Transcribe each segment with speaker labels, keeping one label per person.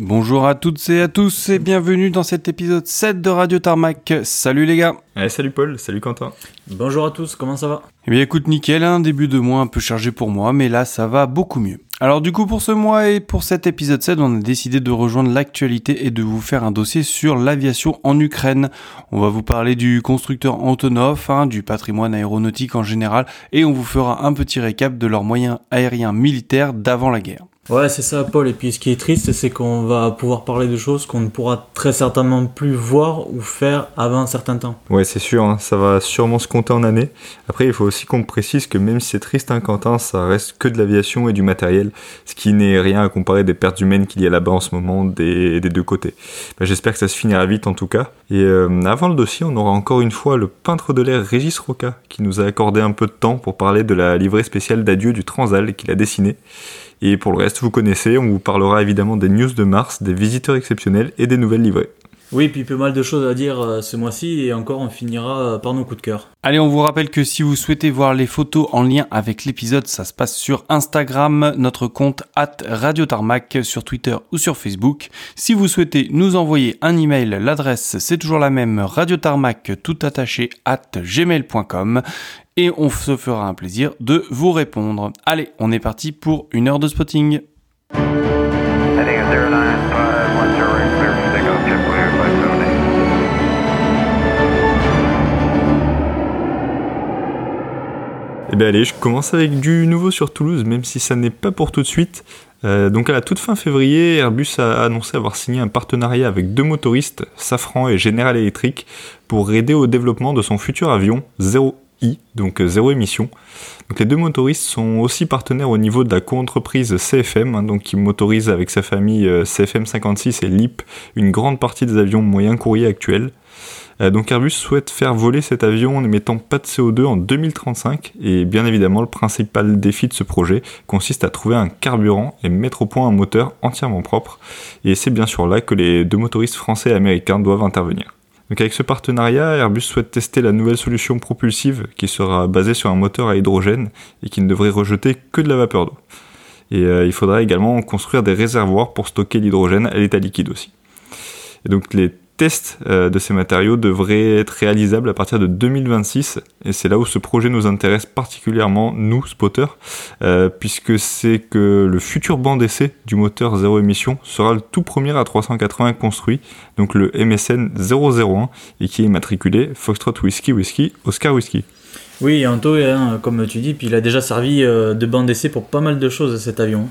Speaker 1: Bonjour à toutes et à tous et bienvenue dans cet épisode 7 de Radio Tarmac. Salut les gars.
Speaker 2: salut Paul, salut Quentin.
Speaker 3: Bonjour à tous, comment ça va?
Speaker 1: Eh bien écoute nickel, un début de mois un peu chargé pour moi, mais là ça va beaucoup mieux. Alors du coup pour ce mois et pour cet épisode 7, on a décidé de rejoindre l'actualité et de vous faire un dossier sur l'aviation en Ukraine. On va vous parler du constructeur Antonov, hein, du patrimoine aéronautique en général, et on vous fera un petit récap de leurs moyens aériens militaires d'avant la guerre.
Speaker 3: Ouais, c'est ça, Paul. Et puis, ce qui est triste, c'est qu'on va pouvoir parler de choses qu'on ne pourra très certainement plus voir ou faire avant un certain temps.
Speaker 2: Ouais, c'est sûr. Hein. ça va sûrement se compter en années. Après, il faut aussi qu'on précise que même si c'est triste, hein, Quentin, ça reste que de l'aviation et du matériel, ce qui n'est rien à comparer des pertes humaines qu'il y a là-bas en ce moment des, deux côtés. Bah, j'espère que ça se finira vite en tout cas. Et euh, avant le dossier, on aura encore une fois le peintre de l'air Régis Roca qui nous a accordé un peu de temps pour parler de la livrée spéciale d'adieu du Transal qu'il a dessiné. Et pour le reste, vous connaissez, on vous parlera évidemment des news de mars, des visiteurs exceptionnels et des nouvelles livrées.
Speaker 3: Oui, puis pas mal de choses à dire euh, ce mois-ci et encore on finira euh, par nos coups de cœur.
Speaker 1: Allez, on vous rappelle que si vous souhaitez voir les photos en lien avec l'épisode, ça se passe sur Instagram, notre compte at Radio Tarmac sur Twitter ou sur Facebook. Si vous souhaitez nous envoyer un email, l'adresse c'est toujours la même radiotarmac tout attaché at gmail.com et on se fera un plaisir de vous répondre. Allez, on est parti pour une heure de spotting.
Speaker 2: Bien allez, je commence avec du nouveau sur Toulouse, même si ça n'est pas pour tout de suite. Euh, donc à la toute fin février, Airbus a annoncé avoir signé un partenariat avec deux motoristes, Safran et General Electric, pour aider au développement de son futur avion Zero donc euh, zéro émission. Les deux motoristes sont aussi partenaires au niveau de la co-entreprise CFM, hein, donc qui motorise avec sa famille euh, CFM 56 et LIP une grande partie des avions moyens courriers actuels. Euh, donc Airbus souhaite faire voler cet avion en n'émettant pas de CO2 en 2035 et bien évidemment le principal défi de ce projet consiste à trouver un carburant et mettre au point un moteur entièrement propre et c'est bien sûr là que les deux motoristes français et américains doivent intervenir. Donc avec ce partenariat, Airbus souhaite tester la nouvelle solution propulsive qui sera basée sur un moteur à hydrogène et qui ne devrait rejeter que de la vapeur d'eau. Et euh, il faudra également construire des réservoirs pour stocker l'hydrogène à l'état liquide aussi. Et donc les tests euh, de ces matériaux devraient être réalisables à partir de 2026 et c'est là où ce projet nous intéresse particulièrement nous spotters euh, puisque c'est que le futur banc d'essai du moteur zéro émission sera le tout premier à 380 construit donc le MSN 001 et qui est immatriculé Foxtrot Whiskey Whiskey Oscar Whiskey.
Speaker 3: Oui, Anto, hein, comme tu dis, puis il a déjà servi euh, de banc d'essai pour pas mal de choses cet avion.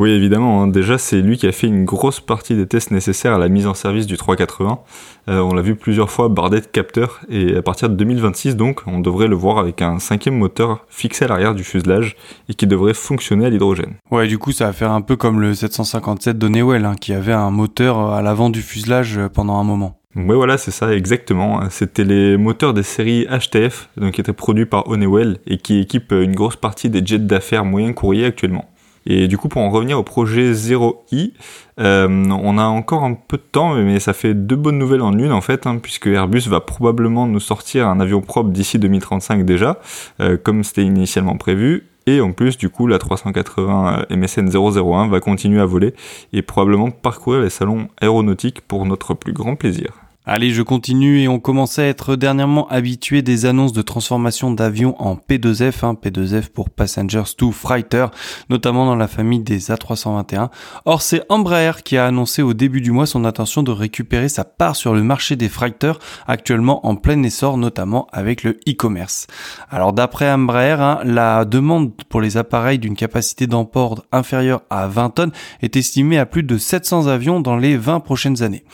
Speaker 2: Oui, évidemment. Hein. Déjà, c'est lui qui a fait une grosse partie des tests nécessaires à la mise en service du 380. Euh, on l'a vu plusieurs fois bardé de capteurs et à partir de 2026, donc, on devrait le voir avec un cinquième moteur fixé à l'arrière du fuselage et qui devrait fonctionner à l'hydrogène.
Speaker 1: Ouais, du coup, ça va faire un peu comme le 757 de Newell, hein, qui avait un moteur à l'avant du fuselage pendant un moment.
Speaker 2: Oui, voilà, c'est ça, exactement. C'était les moteurs des séries HTF, donc qui étaient produits par Honeywell et qui équipent une grosse partie des jets d'affaires moyens courriers actuellement. Et du coup, pour en revenir au projet 0i, euh, on a encore un peu de temps, mais ça fait deux bonnes nouvelles en une en fait, hein, puisque Airbus va probablement nous sortir un avion propre d'ici 2035 déjà, euh, comme c'était initialement prévu. Et en plus, du coup, la 380 MSN 001 va continuer à voler et probablement parcourir les salons aéronautiques pour notre plus grand plaisir.
Speaker 1: Allez, je continue et on commençait à être dernièrement habitué des annonces de transformation d'avions en P2F, hein, P2F pour Passengers to Freighter, notamment dans la famille des A321. Or, c'est Embraer qui a annoncé au début du mois son intention de récupérer sa part sur le marché des freighters, actuellement en plein essor, notamment avec le e-commerce. Alors, d'après Embraer, hein, la demande pour les appareils d'une capacité d'emport inférieure à 20 tonnes est estimée à plus de 700 avions dans les 20 prochaines années.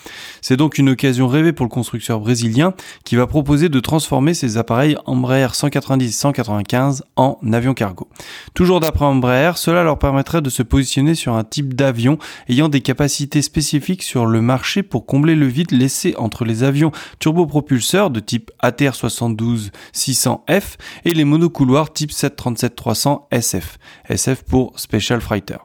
Speaker 1: C'est donc une occasion pour le constructeur brésilien qui va proposer de transformer ses appareils Embraer 190-195 en avion cargo. Toujours d'après Embraer, cela leur permettrait de se positionner sur un type d'avion ayant des capacités spécifiques sur le marché pour combler le vide laissé entre les avions turbopropulseurs de type ATR 72 600F et les monocouloirs type 737-300 SF. SF pour Special Fighter.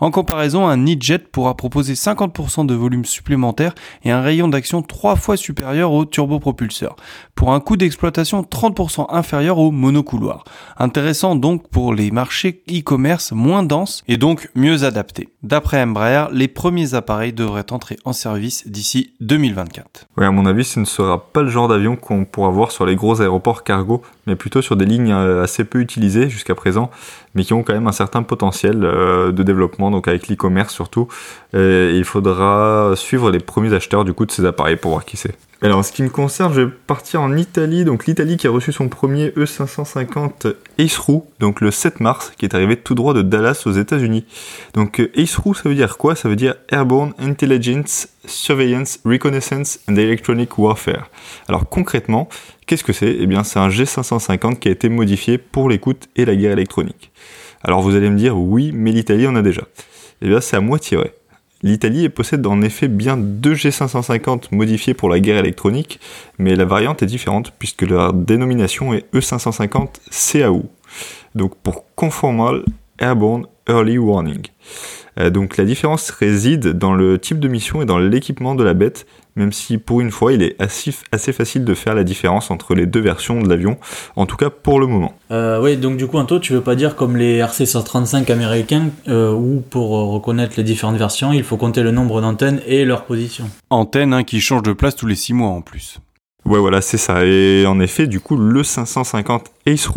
Speaker 1: En comparaison, un e-jet pourra proposer 50% de volume supplémentaire et un rayon d'action trois fois supérieur au turbopropulseur, pour un coût d'exploitation 30% inférieur au monocouloir. Intéressant donc pour les marchés e-commerce moins denses et donc mieux adaptés. D'après Embraer, les premiers appareils devraient entrer en service d'ici 2024.
Speaker 2: Oui, à mon avis, ce ne sera pas le genre d'avion qu'on pourra voir sur les gros aéroports cargo, mais plutôt sur des lignes euh, assez peu utilisées jusqu'à présent, mais qui ont quand même un certain potentiel euh, de développement, donc avec l'e-commerce surtout. Il faudra suivre les premiers acheteurs du coup de ces appareils pour voir qui c'est. Alors, en ce qui me concerne, je vais partir en Italie. Donc, l'Italie qui a reçu son premier E550 Ace donc le 7 mars, qui est arrivé tout droit de Dallas aux États-Unis. Donc, euh, Ace ça veut dire quoi? Ça veut dire Airborne Intelligence, Surveillance, Reconnaissance and Electronic Warfare. Alors, concrètement, qu'est-ce que c'est? Eh bien, c'est un G550 qui a été modifié pour l'écoute et la guerre électronique. Alors, vous allez me dire, oui, mais l'Italie en a déjà. Eh bien, c'est à moitié vrai. L'Italie possède en effet bien deux G550 modifiés pour la guerre électronique, mais la variante est différente puisque leur dénomination est E550 CAU, donc pour Conformal Airborne Early Warning. Euh, donc la différence réside dans le type de mission et dans l'équipement de la bête, même si pour une fois il est assez, assez, facile de faire la différence entre les deux versions de l'avion, en tout cas pour le moment.
Speaker 3: Euh, oui, donc du coup Anto, tu veux pas dire comme les RC-135 américains, euh, où pour reconnaître les différentes versions, il faut compter le nombre d'antennes et leur position.
Speaker 1: Antennes hein, qui changent de place tous les 6 mois en plus.
Speaker 2: Ouais, voilà, c'est ça. Et en effet, du coup, le 550 Ace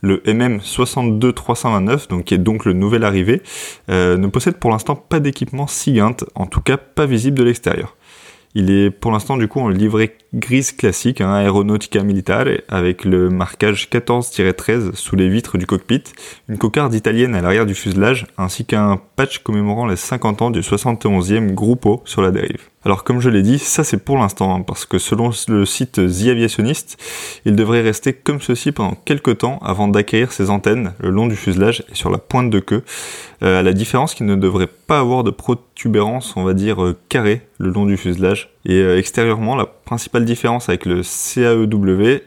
Speaker 2: le MM 62329, donc qui est donc le nouvel arrivé, euh, ne possède pour l'instant pas d'équipement SIGINT, en tout cas pas visible de l'extérieur. Il est pour l'instant du coup en livrée grise classique, hein, Aeronautica Militare, avec le marquage 14-13 sous les vitres du cockpit, une cocarde italienne à l'arrière du fuselage, ainsi qu'un patch commémorant les 50 ans du 71e Gruppo sur la dérive. Alors comme je l'ai dit, ça c'est pour l'instant, hein, parce que selon le site The Aviationist, il devrait rester comme ceci pendant quelques temps avant d'acquérir ses antennes le long du fuselage et sur la pointe de queue, euh, à la différence qu'il ne devrait pas avoir de protubérance, on va dire, euh, carrée le long du fuselage. Et euh, extérieurement, la principale différence avec le CAEW,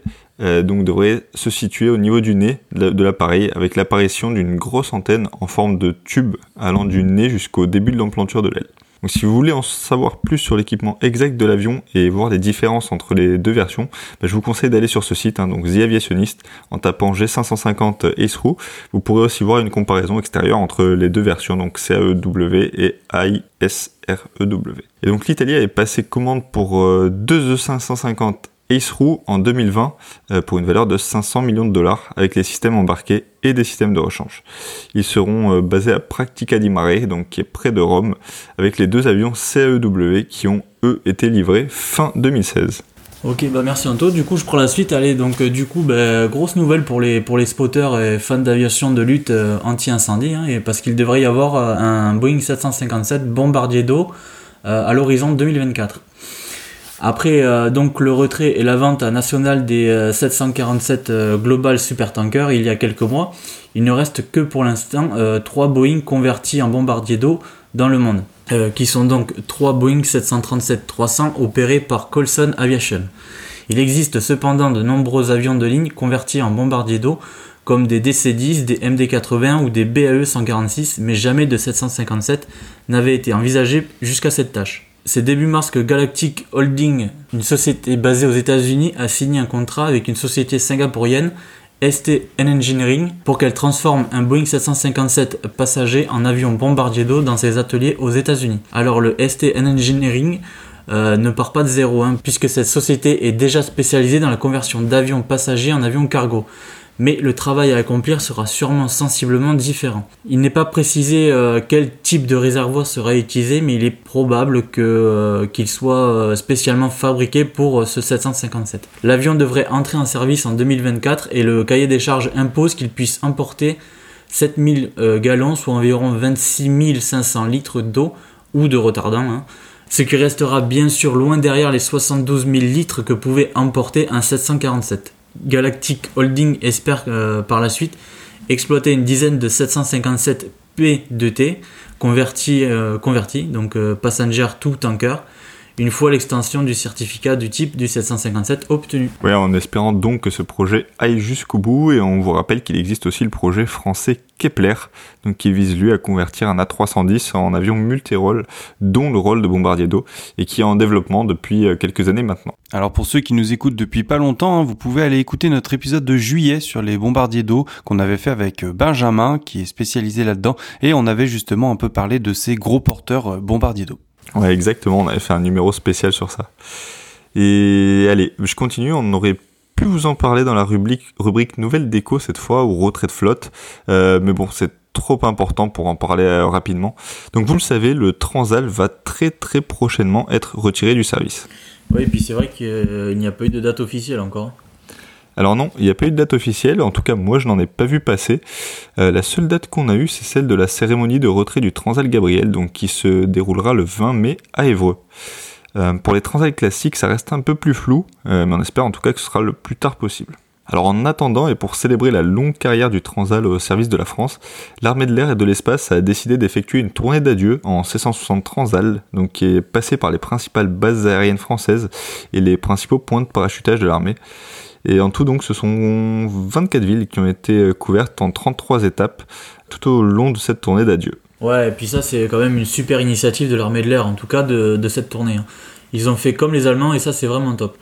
Speaker 2: donc devrait se situer au niveau du nez de l'appareil avec l'apparition d'une grosse antenne en forme de tube allant du nez jusqu'au début de l'emplanture de l'aile. Donc si vous voulez en savoir plus sur l'équipement exact de l'avion et voir les différences entre les deux versions, bah, je vous conseille d'aller sur ce site, hein, donc The Aviationist, en tapant G550 Ace Vous pourrez aussi voir une comparaison extérieure entre les deux versions, donc CAEW et AISREW. Et donc l'Italie est passé commande pour euh, deux E550 Ace en 2020 euh, pour une valeur de 500 millions de dollars avec les systèmes embarqués et des systèmes de rechange. Ils seront euh, basés à Practica di Mare, donc qui est près de Rome, avec les deux avions CAEW qui ont eux été livrés fin 2016.
Speaker 3: Ok, bah merci Anto. Du coup, je prends la suite. Allez, donc euh, du coup, bah, grosse nouvelle pour les, pour les spotters et fans d'aviation de lutte anti-incendie, hein, parce qu'il devrait y avoir un Boeing 757 bombardier d'eau à l'horizon 2024. Après euh, donc le retrait et la vente nationale des 747 euh, euh, Global Supertanker il y a quelques mois, il ne reste que pour l'instant 3 Boeing convertis en bombardier d'eau dans le monde, qui sont donc 3 Boeing 737-300 opérés par Colson Aviation. Il existe cependant de nombreux avions de ligne convertis en bombardier d'eau comme des DC-10, des MD-80 ou des BAE 146, mais jamais de 757 n'avait été envisagé jusqu'à cette tâche. C'est début mars que Galactic Holding, une société basée aux États-Unis, a signé un contrat avec une société singapourienne, STN Engineering, pour qu'elle transforme un Boeing 757 passager en avion bombardier d'eau dans ses ateliers aux États-Unis. Alors le STN Engineering euh, ne part pas de zéro, hein, puisque cette société est déjà spécialisée dans la conversion d'avions passagers en avions cargo mais le travail à accomplir sera sûrement sensiblement différent. Il n'est pas précisé euh, quel type de réservoir sera utilisé, mais il est probable euh, qu'il soit euh, spécialement fabriqué pour ce 757. L'avion devrait entrer en service en 2024 et le cahier des charges impose qu'il puisse emporter 7000 gallons, soit environ 26 500 litres d'eau ou de retardant. Hein. ce qui restera bien sûr loin derrière les 72 000 litres que pouvait emporter un 747. Galactic Holding espère euh, par la suite exploiter une dizaine de 757 P2T convertis, donc euh, Passenger to Tanker, une fois l'extension du certificat du type du 757 obtenu.
Speaker 2: Oui, en espérant donc que ce projet aille jusqu'au bout, et on vous rappelle qu'il existe aussi le projet français Kepler, donc qui vise lui à convertir un A310 en avion multirôle, dont le rôle de bombardier d'eau, et qui est en développement depuis euh, quelques années maintenant.
Speaker 1: Alors pour ceux qui nous écoutent depuis pas longtemps, hein, vous pouvez aller écouter notre épisode de juillet sur les bombardiers d'eau qu'on avait fait avec euh, Benjamin, qui est spécialisé là-dedans, et on avait justement un peu parlé de ces gros porteurs euh, bombardiers d'eau.
Speaker 2: Ouais, exactement, on avait fait un numéro spécial sur ça. Et allez, je continue, on aurait pu vous en parler dans la rubrique, rubrique nouvelle déco cette fois, ou retrait de flotte, euh, mais bon, c'est trop important pour en parler euh, rapidement. Donc vous le savez, le Transal va très très prochainement être retiré du service.
Speaker 3: Oui, et puis c'est vrai qu'il n'y a pas eu de date officielle encore.
Speaker 2: Alors non, il n'y a pas eu de date officielle, en tout cas moi je n'en ai pas vu passer. Euh, la seule date qu'on a eue c'est celle de la cérémonie de retrait du Transal Gabriel, donc qui se déroulera le 20 mai à Évreux. Euh, pour les Transal classiques ça reste un peu plus flou, euh, mais on espère en tout cas que ce sera le plus tard possible. Alors en attendant et pour célébrer la longue carrière du Transal au service de la France, l'armée de l'air et de l'espace a décidé d'effectuer une tournée d'adieu en C-160 Transal, donc qui est passée par les principales bases aériennes françaises et les principaux points de parachutage de l'armée. Et en tout, donc, ce sont 24 villes qui ont été couvertes en 33 étapes tout au long de cette tournée d'adieu.
Speaker 3: Ouais, et puis ça, c'est quand même une super initiative de l'armée de l'air, en tout cas de, de cette tournée. hein. Ils ont fait comme les Allemands, et ça, c'est vraiment top.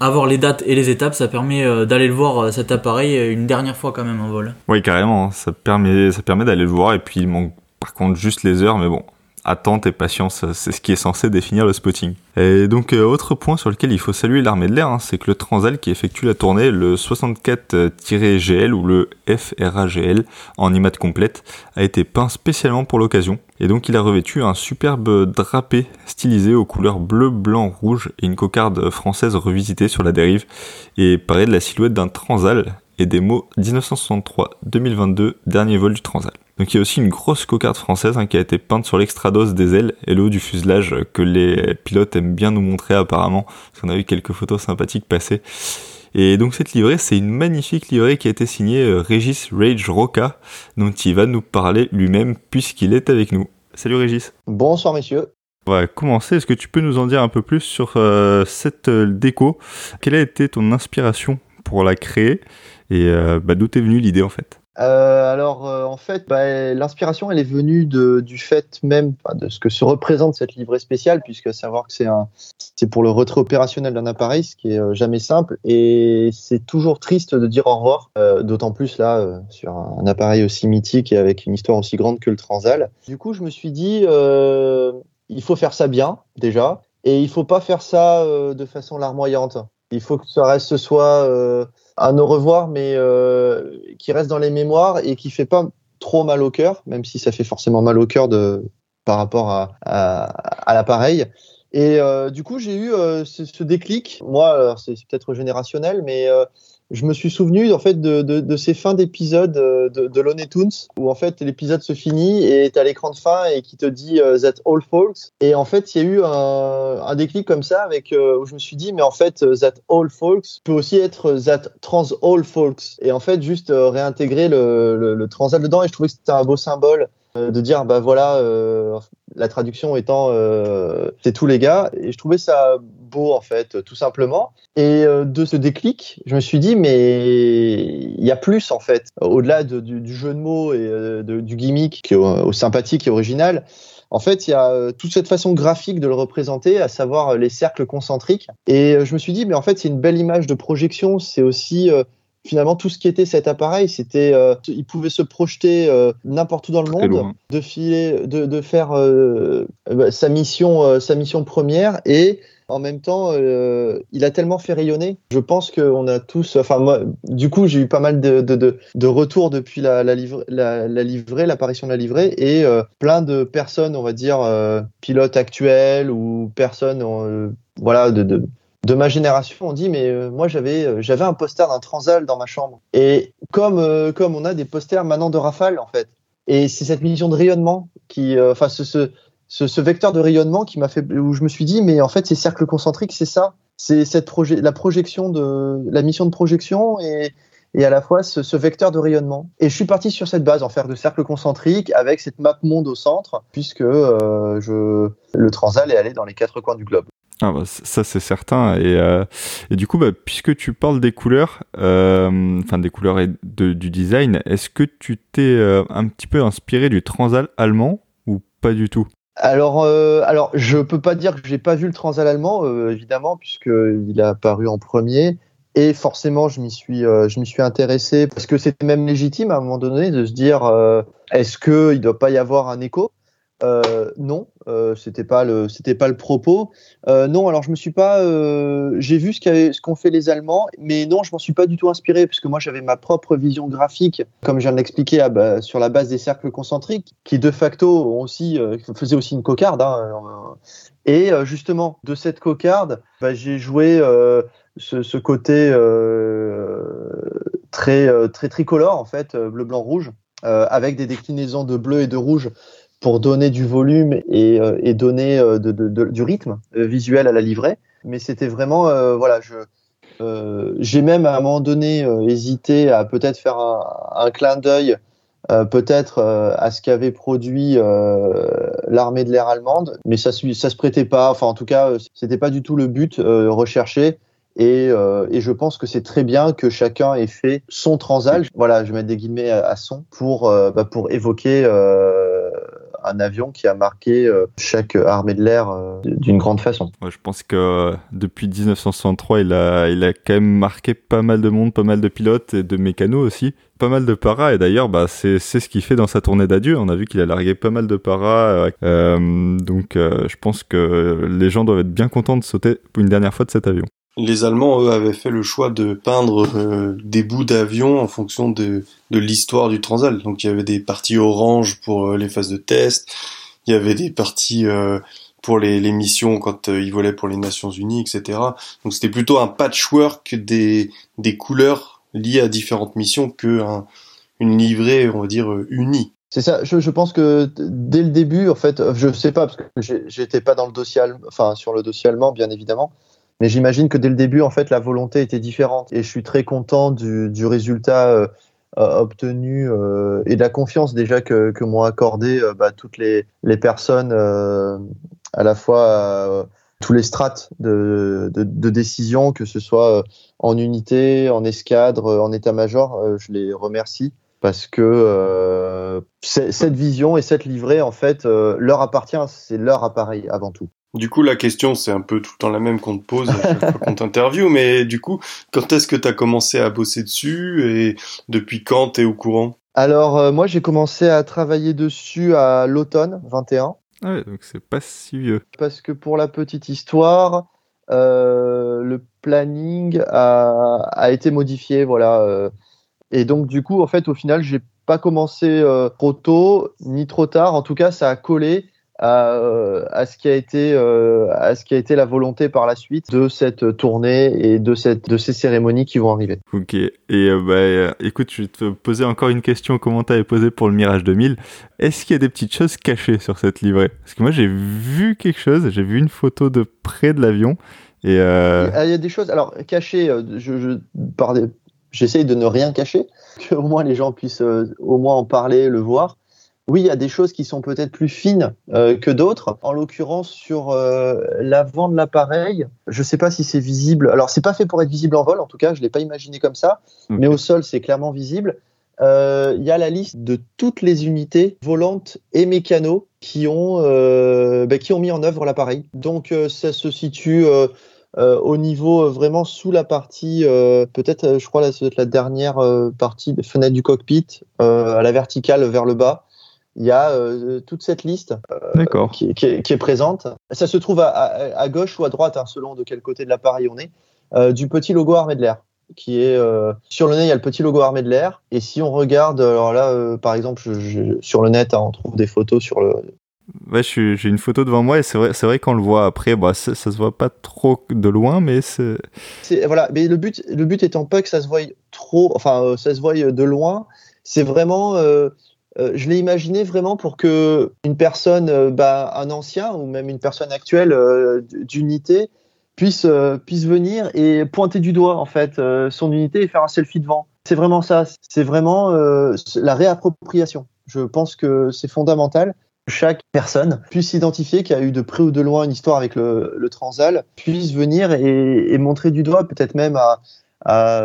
Speaker 3: Avoir les dates et les étapes, ça permet euh, d'aller le voir, euh, cet appareil, euh, une dernière fois quand même en vol.
Speaker 2: Oui, carrément, hein. ça permet, ça permet d'aller le voir, et puis il manque par contre juste les heures, mais bon, attente et patience, c'est ce qui est censé définir le spotting. Et donc, euh, autre point sur lequel il faut saluer l'armée de l'air, hein, c'est que le Transal qui effectue la tournée, le 64-GL ou le FRAGL en IMAT complète, a été peint spécialement pour l'occasion. Et donc, il a revêtu un superbe drapé stylisé aux couleurs bleu, blanc, rouge et une cocarde française revisitée sur la dérive et paraît de la silhouette d'un Transal et des mots 1963-2022, dernier vol du Transal. Donc il y a aussi une grosse cocarde française hein, qui a été peinte sur l'extrados des ailes et le haut du fuselage euh, que les pilotes aiment bien nous montrer apparemment, parce qu'on a eu quelques photos sympathiques passer. Et donc cette livrée, c'est une magnifique livrée qui a été signée euh, Régis Rage Roca, dont il va nous parler lui-même puisqu'il est avec nous. Salut Régis.
Speaker 4: Bonsoir messieurs.
Speaker 2: On va commencer. Est-ce que tu peux nous en dire un peu plus sur euh, cette euh, déco? Quelle a été ton inspiration pour la créer? Et euh, bah, d'où t'es venue l'idée en fait?
Speaker 4: Euh, alors euh, en fait, bah, l'inspiration elle est venue du fait même de ce que se représente cette livrée spéciale, puisque savoir que c'est pour le retrait opérationnel d'un appareil, ce qui est euh, jamais simple, et c'est toujours triste de dire au revoir, d'autant plus là sur un, appareil aussi mythique et avec une histoire aussi grande que le Transal. Du coup, je me suis dit, il faut faire ça bien déjà, et il faut pas faire ça de façon larmoyante. Il faut que ça reste soit un au revoir, mais euh, qui reste dans les mémoires et qui fait pas trop mal au cœur, même si ça fait forcément mal au cœur de par rapport à, à, à l'appareil. Et euh, du coup, j'ai eu euh, ce, ce déclic. Moi, c'est peut-être générationnel, mais euh, je me suis souvenu en fait de, de, de ces fins d'épisodes euh, de, de Looney Tunes où en fait l'épisode se finit et t'as l'écran de fin et qui te dit euh, that all folks. Et en fait, il y a eu un, un déclic comme ça avec euh, où je me suis dit mais en fait euh, that all folks peut aussi être euh, that trans all folks. Et en fait, juste réintégrer le, le, le transal dedans et je trouvais que c'était un beau symbole de dire bah voilà la traduction étant c'est tous les gars et je trouvais ça beau en fait tout simplement et euh, de ce déclic je me suis dit mais il y a plus en fait au-delà de- du, du jeu de mots et euh, de- du gimmick qui est au, sympathique et original en fait, il y a euh, toute cette façon graphique de le représenter, à savoir euh, les cercles concentriques. Et euh, je me suis dit, mais en fait, c'est une belle image de projection. C'est aussi euh, finalement tout ce qui était cet appareil. C'était, euh, il pouvait se projeter euh, n'importe où dans le monde,
Speaker 2: loin.
Speaker 4: de filer, de, de faire euh, euh, sa mission, euh, sa mission première et en même temps, euh, il a tellement fait rayonner. Je pense qu'on a tous, enfin moi, du coup, j'ai eu pas mal de, de, de, de retours depuis la, la, livre, la, la livrée, l'apparition de la livrée, et euh, plein de personnes, on va dire, euh, pilotes actuels ou personnes, euh, voilà, de, de, de ma génération ont dit mais euh, moi j'avais euh, j'avais un poster d'un Transal dans ma chambre et comme euh, comme on a des posters maintenant de Rafale en fait et c'est cette mission de rayonnement qui enfin ce, ce ce, ce vecteur de rayonnement qui m'a fait où je me suis dit mais en fait ces cercles concentriques c'est ça c'est cette projet la projection de la mission de projection et et à la fois ce, ce vecteur de rayonnement. Et je suis parti sur cette base, en faire de cercles concentriques avec cette map monde au centre, puisque euh, je, le Transal est allé dans les quatre coins du globe.
Speaker 2: Ah bah, ça c'est certain et, euh, et du coup bah, puisque tu parles des couleurs, euh, enfin des couleurs et de, du design, est-ce que tu t'es euh, un petit peu inspiré du Transal allemand ou pas du tout?
Speaker 4: Alors, euh, alors, je peux pas dire que j'ai pas vu le Transal allemand, euh, évidemment, puisque il a apparu en premier. Et forcément, je m'y suis, euh, je m'y suis intéressé parce que c'était même légitime à un moment donné de se dire, euh, est-ce que il doit pas y avoir un écho? Euh, non, euh, c'était pas le, c'était pas le propos. Euh, non, alors je me suis pas, euh, j'ai vu ce qu'ont fait les Allemands, mais non, je m'en suis pas du tout inspiré parce que moi j'avais ma propre vision graphique, comme je viens de l'expliquer, ah bah, sur la base des cercles concentriques, qui de facto ont aussi euh, faisaient aussi une cocarde. Hein, euh, et justement, de cette cocarde, bah, j'ai joué ce, ce côté très très tricolore en fait, bleu, blanc, rouge, euh, avec des déclinaisons de bleu et de rouge pour donner du volume et, euh, donner euh, du rythme euh, visuel à la livrée. Mais c'était vraiment, voilà, j'ai même à un moment donné hésité à peut-être faire un, clin d'œil, peut-être à ce qu'avait produit l'armée de l'air allemande, mais ça, ça se prêtait pas. Enfin, en tout cas, c'était pas du tout le but recherché. Et, je pense que c'est très bien que chacun ait fait son transal. Voilà, je vais mettre des guillemets à, son pour bah, pour évoquer un avion qui a marqué euh, chaque armée de l'air euh, d'une grande façon.
Speaker 2: Je pense que euh, depuis 1963, il a, il a quand même marqué pas mal de monde, pas mal de pilotes et de mécanos aussi, pas mal de paras. Et d'ailleurs, bah, c'est ce qu'il fait dans sa tournée d'adieu. On a vu qu'il a largué pas mal de paras. donc, je pense que les gens doivent être bien contents de sauter une dernière fois de cet avion.
Speaker 1: Les Allemands, eux, avaient fait le choix de peindre euh, des bouts d'avion en fonction de, de l'histoire du Transal. Donc il y avait des parties orange pour euh, les phases de test, il y avait des parties euh, pour les, les missions quand euh, ils volaient pour les Nations Unies, etc. Donc c'était plutôt un patchwork des, des couleurs liées à différentes missions que un- une livrée, on va dire, euh, unie.
Speaker 4: C'est ça. Je, je pense que dès le début, en fait, je sais pas parce que j'étais pas dans le dossier, allem- enfin sur le dossier allemand, bien évidemment. Mais j'imagine que dès le début, en fait, la volonté était différente. Et je suis très content du, résultat euh, euh, obtenu euh, et de la confiance déjà que, m'ont accordé bah, toutes les, personnes, à la fois tous les strates de, décision, que ce soit en unité, en escadre, en état-major. je les remercie parce que cette vision et cette livrée, en fait, leur appartient. C'est leur appareil avant tout.
Speaker 1: Du coup, la question, c'est un peu tout le temps la même qu'on te pose à chaque fois qu'on t'interviewe, mais du coup, quand est-ce que tu as commencé à bosser dessus et depuis quand t'es au courant?
Speaker 4: Alors, euh, moi, j'ai commencé à travailler dessus à l'automne 21,
Speaker 2: Ah ouais, donc c'est pas si vieux.
Speaker 4: parce que pour la petite histoire, euh, le planning a, a été modifié, voilà. euh, et donc, du coup, en fait, au final, j'ai pas commencé euh, trop tôt ni trop tard. En tout cas, ça a collé à, euh, à ce qui a été euh, à ce qui a été la volonté par la suite de cette tournée et de cette de ces cérémonies qui vont arriver.
Speaker 2: Ok. Et euh, bah, euh, écoute, je vais te poser encore une question comme on t'avait posé pour le Mirage 2000. Est-ce qu'il y a des petites choses cachées sur cette livrée? Parce que moi, j'ai vu quelque chose. J'ai vu une photo de près de l'avion. Et euh,
Speaker 4: Il y a des choses, alors cachées, je, je, par des- j'essaye de ne rien cacher, que au moins les gens puissent euh, au moins en parler, le voir. Oui, il y a des choses qui sont peut-être plus fines euh, que d'autres. En l'occurrence, sur euh, l'avant de l'appareil, je ne sais pas si c'est visible. Alors, c'est pas fait pour être visible en vol, en tout cas, je l'ai pas imaginé comme ça. Mais au sol, c'est clairement visible. Euh, Il y a la liste de toutes les unités volantes et mécano qui ont euh, bah, qui ont mis en œuvre l'appareil. Donc, euh, ça se situe euh, euh, au niveau euh, vraiment sous la partie, euh, peut-être, euh, je crois, être la dernière euh, partie des fenêtres du cockpit, euh, à la verticale vers le bas. Il y a euh, toute cette liste
Speaker 2: d'accord.
Speaker 4: qui, qui est, qui est présente. Ça se trouve à, à- à gauche ou à droite, hein, selon de quel côté de l'appareil on est, euh, du petit logo armée de l'air. Qui est euh, sur le nez, il y a le petit logo armée de l'air. Et si on regarde, alors là, euh, par exemple, je- je- sur le net, hein, on trouve des photos sur le,
Speaker 2: Ouais, j'ai une photo devant moi et c'est vrai, c'est vrai qu'on le voit après. Bah, ça, ça se voit pas trop de loin, mais c'est.
Speaker 4: Voilà, mais le but, le but étant pas que ça se voie trop, enfin, euh, ça se voie de loin. C'est vraiment, euh, je l'ai imaginé vraiment pour que une personne, euh, bah, un ancien ou même une personne actuelle euh, d'unité puisse puisse venir et pointer du doigt en fait son unité et faire un selfie devant. C'est vraiment ça. C'est vraiment la réappropriation. Je pense que c'est fondamental. chaque personne puisse s'identifier, qui a eu de près ou de loin une histoire avec le, Transal, puisse venir et, montrer du doigt, peut-être même à, à,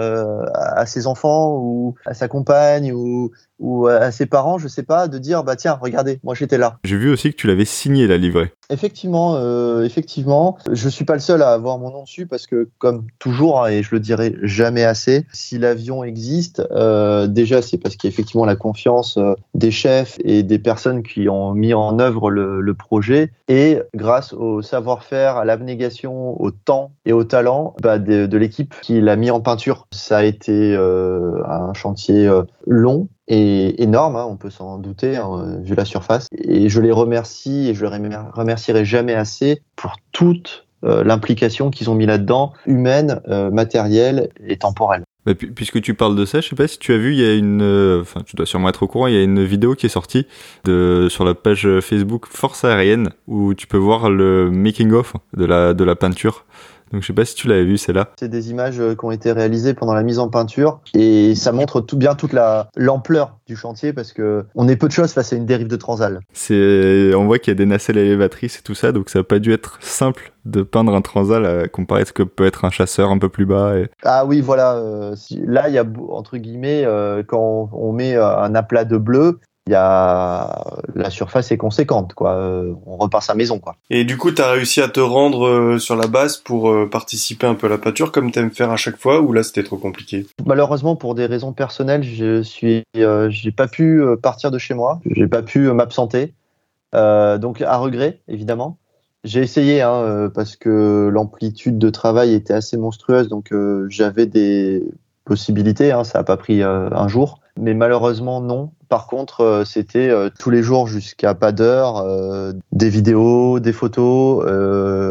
Speaker 4: à, ses enfants ou à sa compagne ou, ou à ses parents, je sais pas, de dire bah tiens, regardez, moi j'étais là.
Speaker 2: J'ai vu aussi que tu l'avais signé la livrée.
Speaker 4: Effectivement, euh, effectivement, je suis pas le seul à avoir mon nom dessus parce que comme toujours, hein, et je le dirai jamais assez, si l'avion existe, euh, déjà c'est parce qu'il y a effectivement la confiance euh, des chefs et des personnes qui ont mis en œuvre le, le projet et grâce au savoir-faire, à l'abnégation, au temps et au talent bah, de, de l'équipe qui l'a mis en peinture. Ça a été euh, un chantier euh, long et énorme, hein, on peut s'en douter, hein, vu la surface. Et je les remercie et je les remercierai jamais assez pour toute euh, l'implication qu'ils ont mis là-dedans, humaine, euh, matérielle et temporelle.
Speaker 2: Puisque tu parles de ça, je sais pas si tu as vu, il y a une, euh, enfin, tu dois sûrement être au courant, il y a une vidéo qui est sortie sur la page Facebook Force aérienne où tu peux voir le making of de la de la peinture. Donc je sais pas si tu l'avais vu, c'est là.
Speaker 4: C'est des images euh, qui ont été réalisées pendant la mise en peinture et ça montre tout bien toute la l'ampleur du chantier parce que on est peu de choses face à une dérive de transal.
Speaker 2: C'est, on voit qu'il y a des nacelles élévatrices et tout ça, donc ça n'a pas dû être simple de peindre un transal à comparer à ce que peut être un chasseur un peu plus bas. Et...
Speaker 4: Ah oui, voilà. Euh, là, il y a entre guillemets euh, quand on met un aplat de bleu, y a la surface est conséquente quoi. Euh, on repart sa maison quoi.
Speaker 1: Et du coup tu as réussi à te rendre euh, sur la base pour euh, participer un peu à la peinture comme tu aimes faire à chaque fois ou là c'était trop compliqué?
Speaker 4: Malheureusement pour des raisons personnelles je suis j'ai pas pu partir de chez moi. J'ai pas pu m'absenter. Donc à regret évidemment. J'ai essayé hein, parce que l'amplitude de travail était assez monstrueuse donc j'avais des possibilités hein, ça a pas pris un jour mais malheureusement non. Par contre, euh, c'était euh, tous les jours jusqu'à pas d'heure, euh, des vidéos, des photos,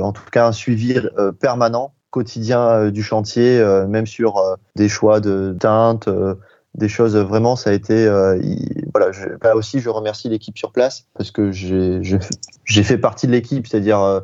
Speaker 4: en tout cas un suivi permanent, quotidien du chantier, même sur des choix de teintes, des choses vraiment ça a été voilà je, là aussi je remercie l'équipe sur place parce que j'ai j'ai fait partie de l'équipe c'est-à-dire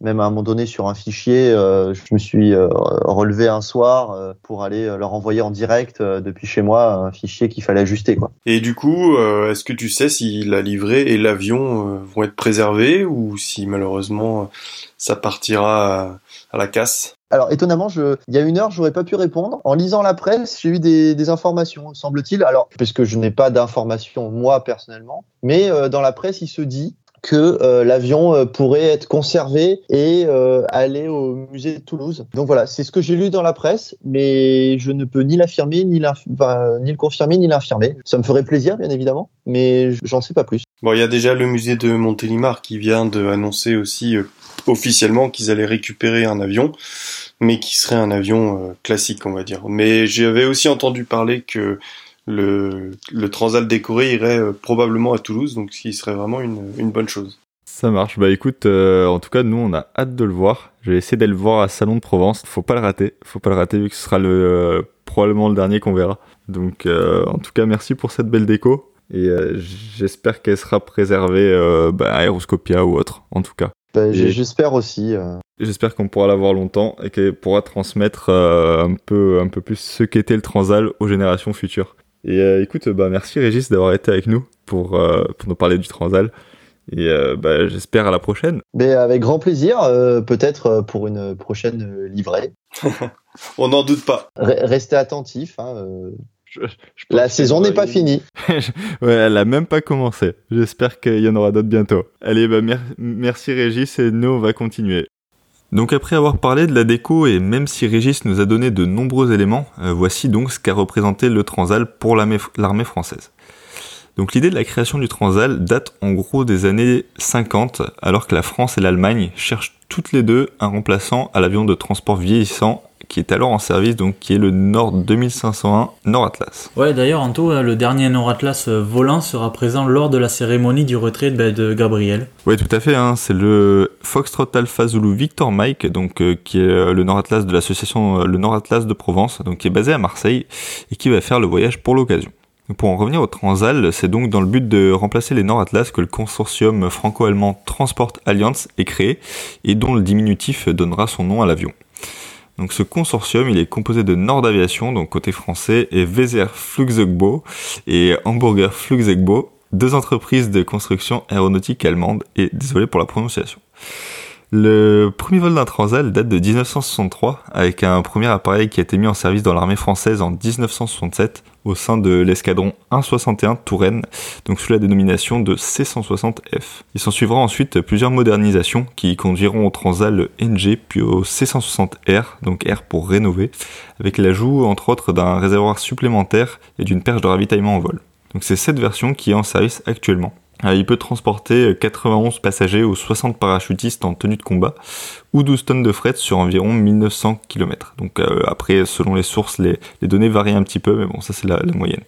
Speaker 4: même à un moment donné sur un fichier, euh, je me suis euh, relevé un soir euh, pour aller leur envoyer en direct depuis chez moi un fichier qu'il fallait ajuster. Quoi.
Speaker 1: Et du coup, est-ce que tu sais si la livrée et l'avion vont être préservés ou si malheureusement ça partira à, la casse?
Speaker 4: Alors étonnamment, je, il y a une heure, j'aurais pas pu répondre. En lisant la presse, j'ai eu des, des informations, semble-t-il. Alors, puisque je n'ai pas d'informations moi personnellement, mais dans la presse, il se dit que euh, l'avion euh, pourrait être conservé et euh, aller au musée de Toulouse. Donc voilà, c'est ce que j'ai lu dans la presse, mais je ne peux ni l'affirmer, ni, ni le confirmer, ni l'infirmer. Ça me ferait plaisir, bien évidemment, mais j'en sais pas plus.
Speaker 1: Bon, il y a déjà le musée de Montélimar qui vient d'annoncer aussi officiellement qu'ils allaient récupérer un avion, mais qui serait un avion classique, on va dire. Mais j'avais aussi entendu parler que le, le Transal décoré irait euh, probablement à Toulouse, donc ce qui serait vraiment une, une bonne chose.
Speaker 2: Ça marche. Bah écoute, euh, en tout cas, nous, on a hâte de le voir. Je vais essayer d'aller le voir à Salon de Provence. Faut pas le rater. Faut pas le rater vu que ce sera le, euh, probablement le dernier qu'on verra. Donc, en tout cas, merci pour cette belle déco. Et j'espère qu'elle sera préservée bah, Aéroscopia ou autre, en tout cas.
Speaker 4: Bah, j'espère aussi.
Speaker 2: J'espère qu'on pourra l'avoir longtemps et qu'elle pourra transmettre un, peu, un peu plus ce qu'était le Transal aux générations futures. Et euh, écoute, bah, merci Régis d'avoir été avec nous pour, euh, pour nous parler du Transal. Et euh, bah, j'espère à la prochaine.
Speaker 4: Mais avec grand plaisir, peut-être pour une prochaine livrée.
Speaker 1: On n'en doute pas.
Speaker 4: restez attentifs. Hein, la saison n'est pas finie.
Speaker 2: ouais, elle a même pas commencé. J'espère qu'il y en aura d'autres bientôt. Allez, bah, merci Régis et nous on va continuer. Donc après avoir parlé de la déco et même si Régis nous a donné de nombreux éléments, euh, voici donc ce qu'a représenté le Transal pour l'armée française. Donc l'idée de la création du Transal date en gros des années 50, alors que la France et l'Allemagne cherchent toutes les deux un remplaçant à l'avion de transport vieillissant qui est alors en service, donc qui est le Nord 2501 Nord Atlas.
Speaker 3: Ouais, d'ailleurs, Anto, euh, le dernier Nord Atlas euh, volant sera présent lors de la cérémonie du retrait de, de Gabriel.
Speaker 2: Oui, tout à fait. Hein, c'est le Foxtrot Alpha Zulu Victor Mike, donc euh, qui est le Nord Atlas de l'association le Nord Atlas de Provence, donc qui est basé à Marseille et qui va faire le voyage pour l'occasion. Pour en revenir au Transal, c'est donc dans le but de remplacer les Nord Atlas que le consortium franco-allemand Transport Alliance est créé et dont le diminutif donnera son nom à l'avion. Donc ce consortium, il est composé de Nord Aviation, donc côté français, et Weser Flugzeugbo et Hamburger Flugzeugbo, deux entreprises de construction aéronautique allemandes, et désolé pour la prononciation. Le premier vol d'un Transal date de 1963, avec un premier appareil qui a été mis en service dans l'armée française en 1967 au sein de l'escadron 161 Touraine, donc sous la dénomination de C160F. Il s'en suivra ensuite plusieurs modernisations qui conduiront au Transal NG puis au C160R, donc R pour rénover, avec l'ajout entre autres d'un réservoir supplémentaire et d'une perche de ravitaillement en vol. Donc c'est cette version qui est en service actuellement. Euh, il peut transporter 91 passagers ou 60 parachutistes en tenue de combat ou 12 tonnes de fret sur environ 1900 km. Donc euh, après, selon les sources, les, données varient un petit peu, mais bon, ça c'est la, moyenne.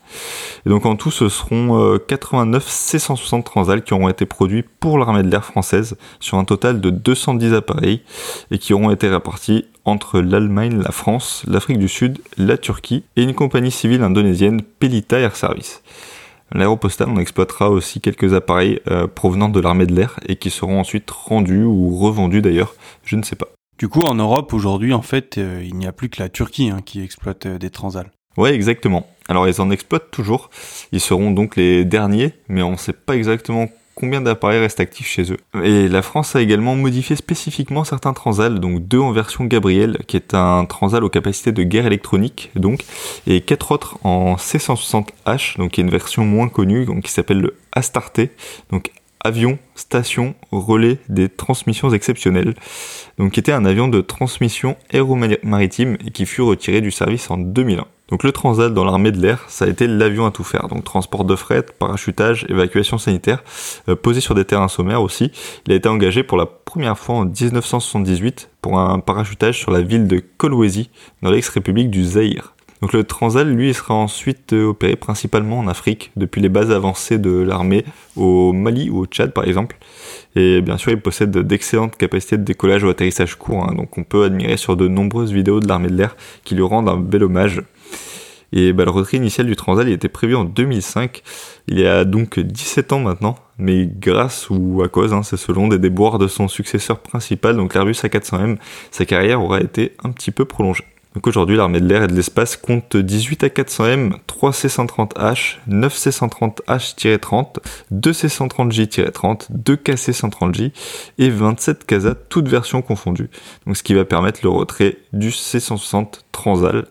Speaker 2: Et donc en tout, ce seront 89 euh, C-160 Transal qui auront été produits pour l'armée de l'air française sur un total de 210 appareils et qui auront été répartis entre l'Allemagne, la France, l'Afrique du Sud, la Turquie et une compagnie civile indonésienne, Pelita Air Service. L'aéropostale, on exploitera aussi quelques appareils euh, provenant de l'armée de l'air et qui seront ensuite rendus ou revendus d'ailleurs, je ne sais pas.
Speaker 1: Du coup, en Europe, aujourd'hui, en fait, euh, il n'y a plus que la Turquie hein, qui exploite euh, des transals.
Speaker 2: Ouais, exactement. Alors, ils en exploitent toujours. Ils seront donc les derniers, mais on ne sait pas exactement combien d'appareils restent actifs chez eux. Et la France a également modifié spécifiquement certains transals, donc deux en version Gabriel, qui est un transal aux capacités de guerre électronique, donc, et quatre autres en C160H, donc qui est une version moins connue, qui s'appelle le Astarté, donc avion, station, relais des transmissions exceptionnelles, donc qui était un avion de transmission aéromaritime et qui fut retiré du service en 2001. Donc le Transat dans l'armée de l'air, ça a été l'avion à tout faire. Donc transport de fret, parachutage, évacuation sanitaire, euh, posé sur des terrains sommaires aussi. Il a été engagé pour la première fois en 1978 pour un parachutage sur la ville de Kolwezi dans l'ex-république du Zaïre. Donc le Transal, lui, sera ensuite euh, opéré principalement en Afrique, depuis les bases avancées de l'armée au Mali ou au Tchad par exemple. Et bien sûr, il possède d'excellentes capacités de décollage ou atterrissage court, hein. donc on peut admirer sur de nombreuses vidéos de l'armée de l'air qui lui rendent un bel hommage. Et bah, le retrait initial du Transal il était prévu en 2005. Il y a donc 17 ans maintenant, mais grâce ou à cause, hein, c'est selon des déboires de son successeur principal, donc l'Airbus A400M, sa carrière aura été un petit peu prolongée. Donc aujourd'hui, l'armée de l'air et de l'espace compte 18 A400M, 3 C130H, 9 C130H-30, 2 C130J-30, 2 KC130J et 27 CASA, toutes versions confondues. Donc ce qui va permettre le retrait du C160 Transal.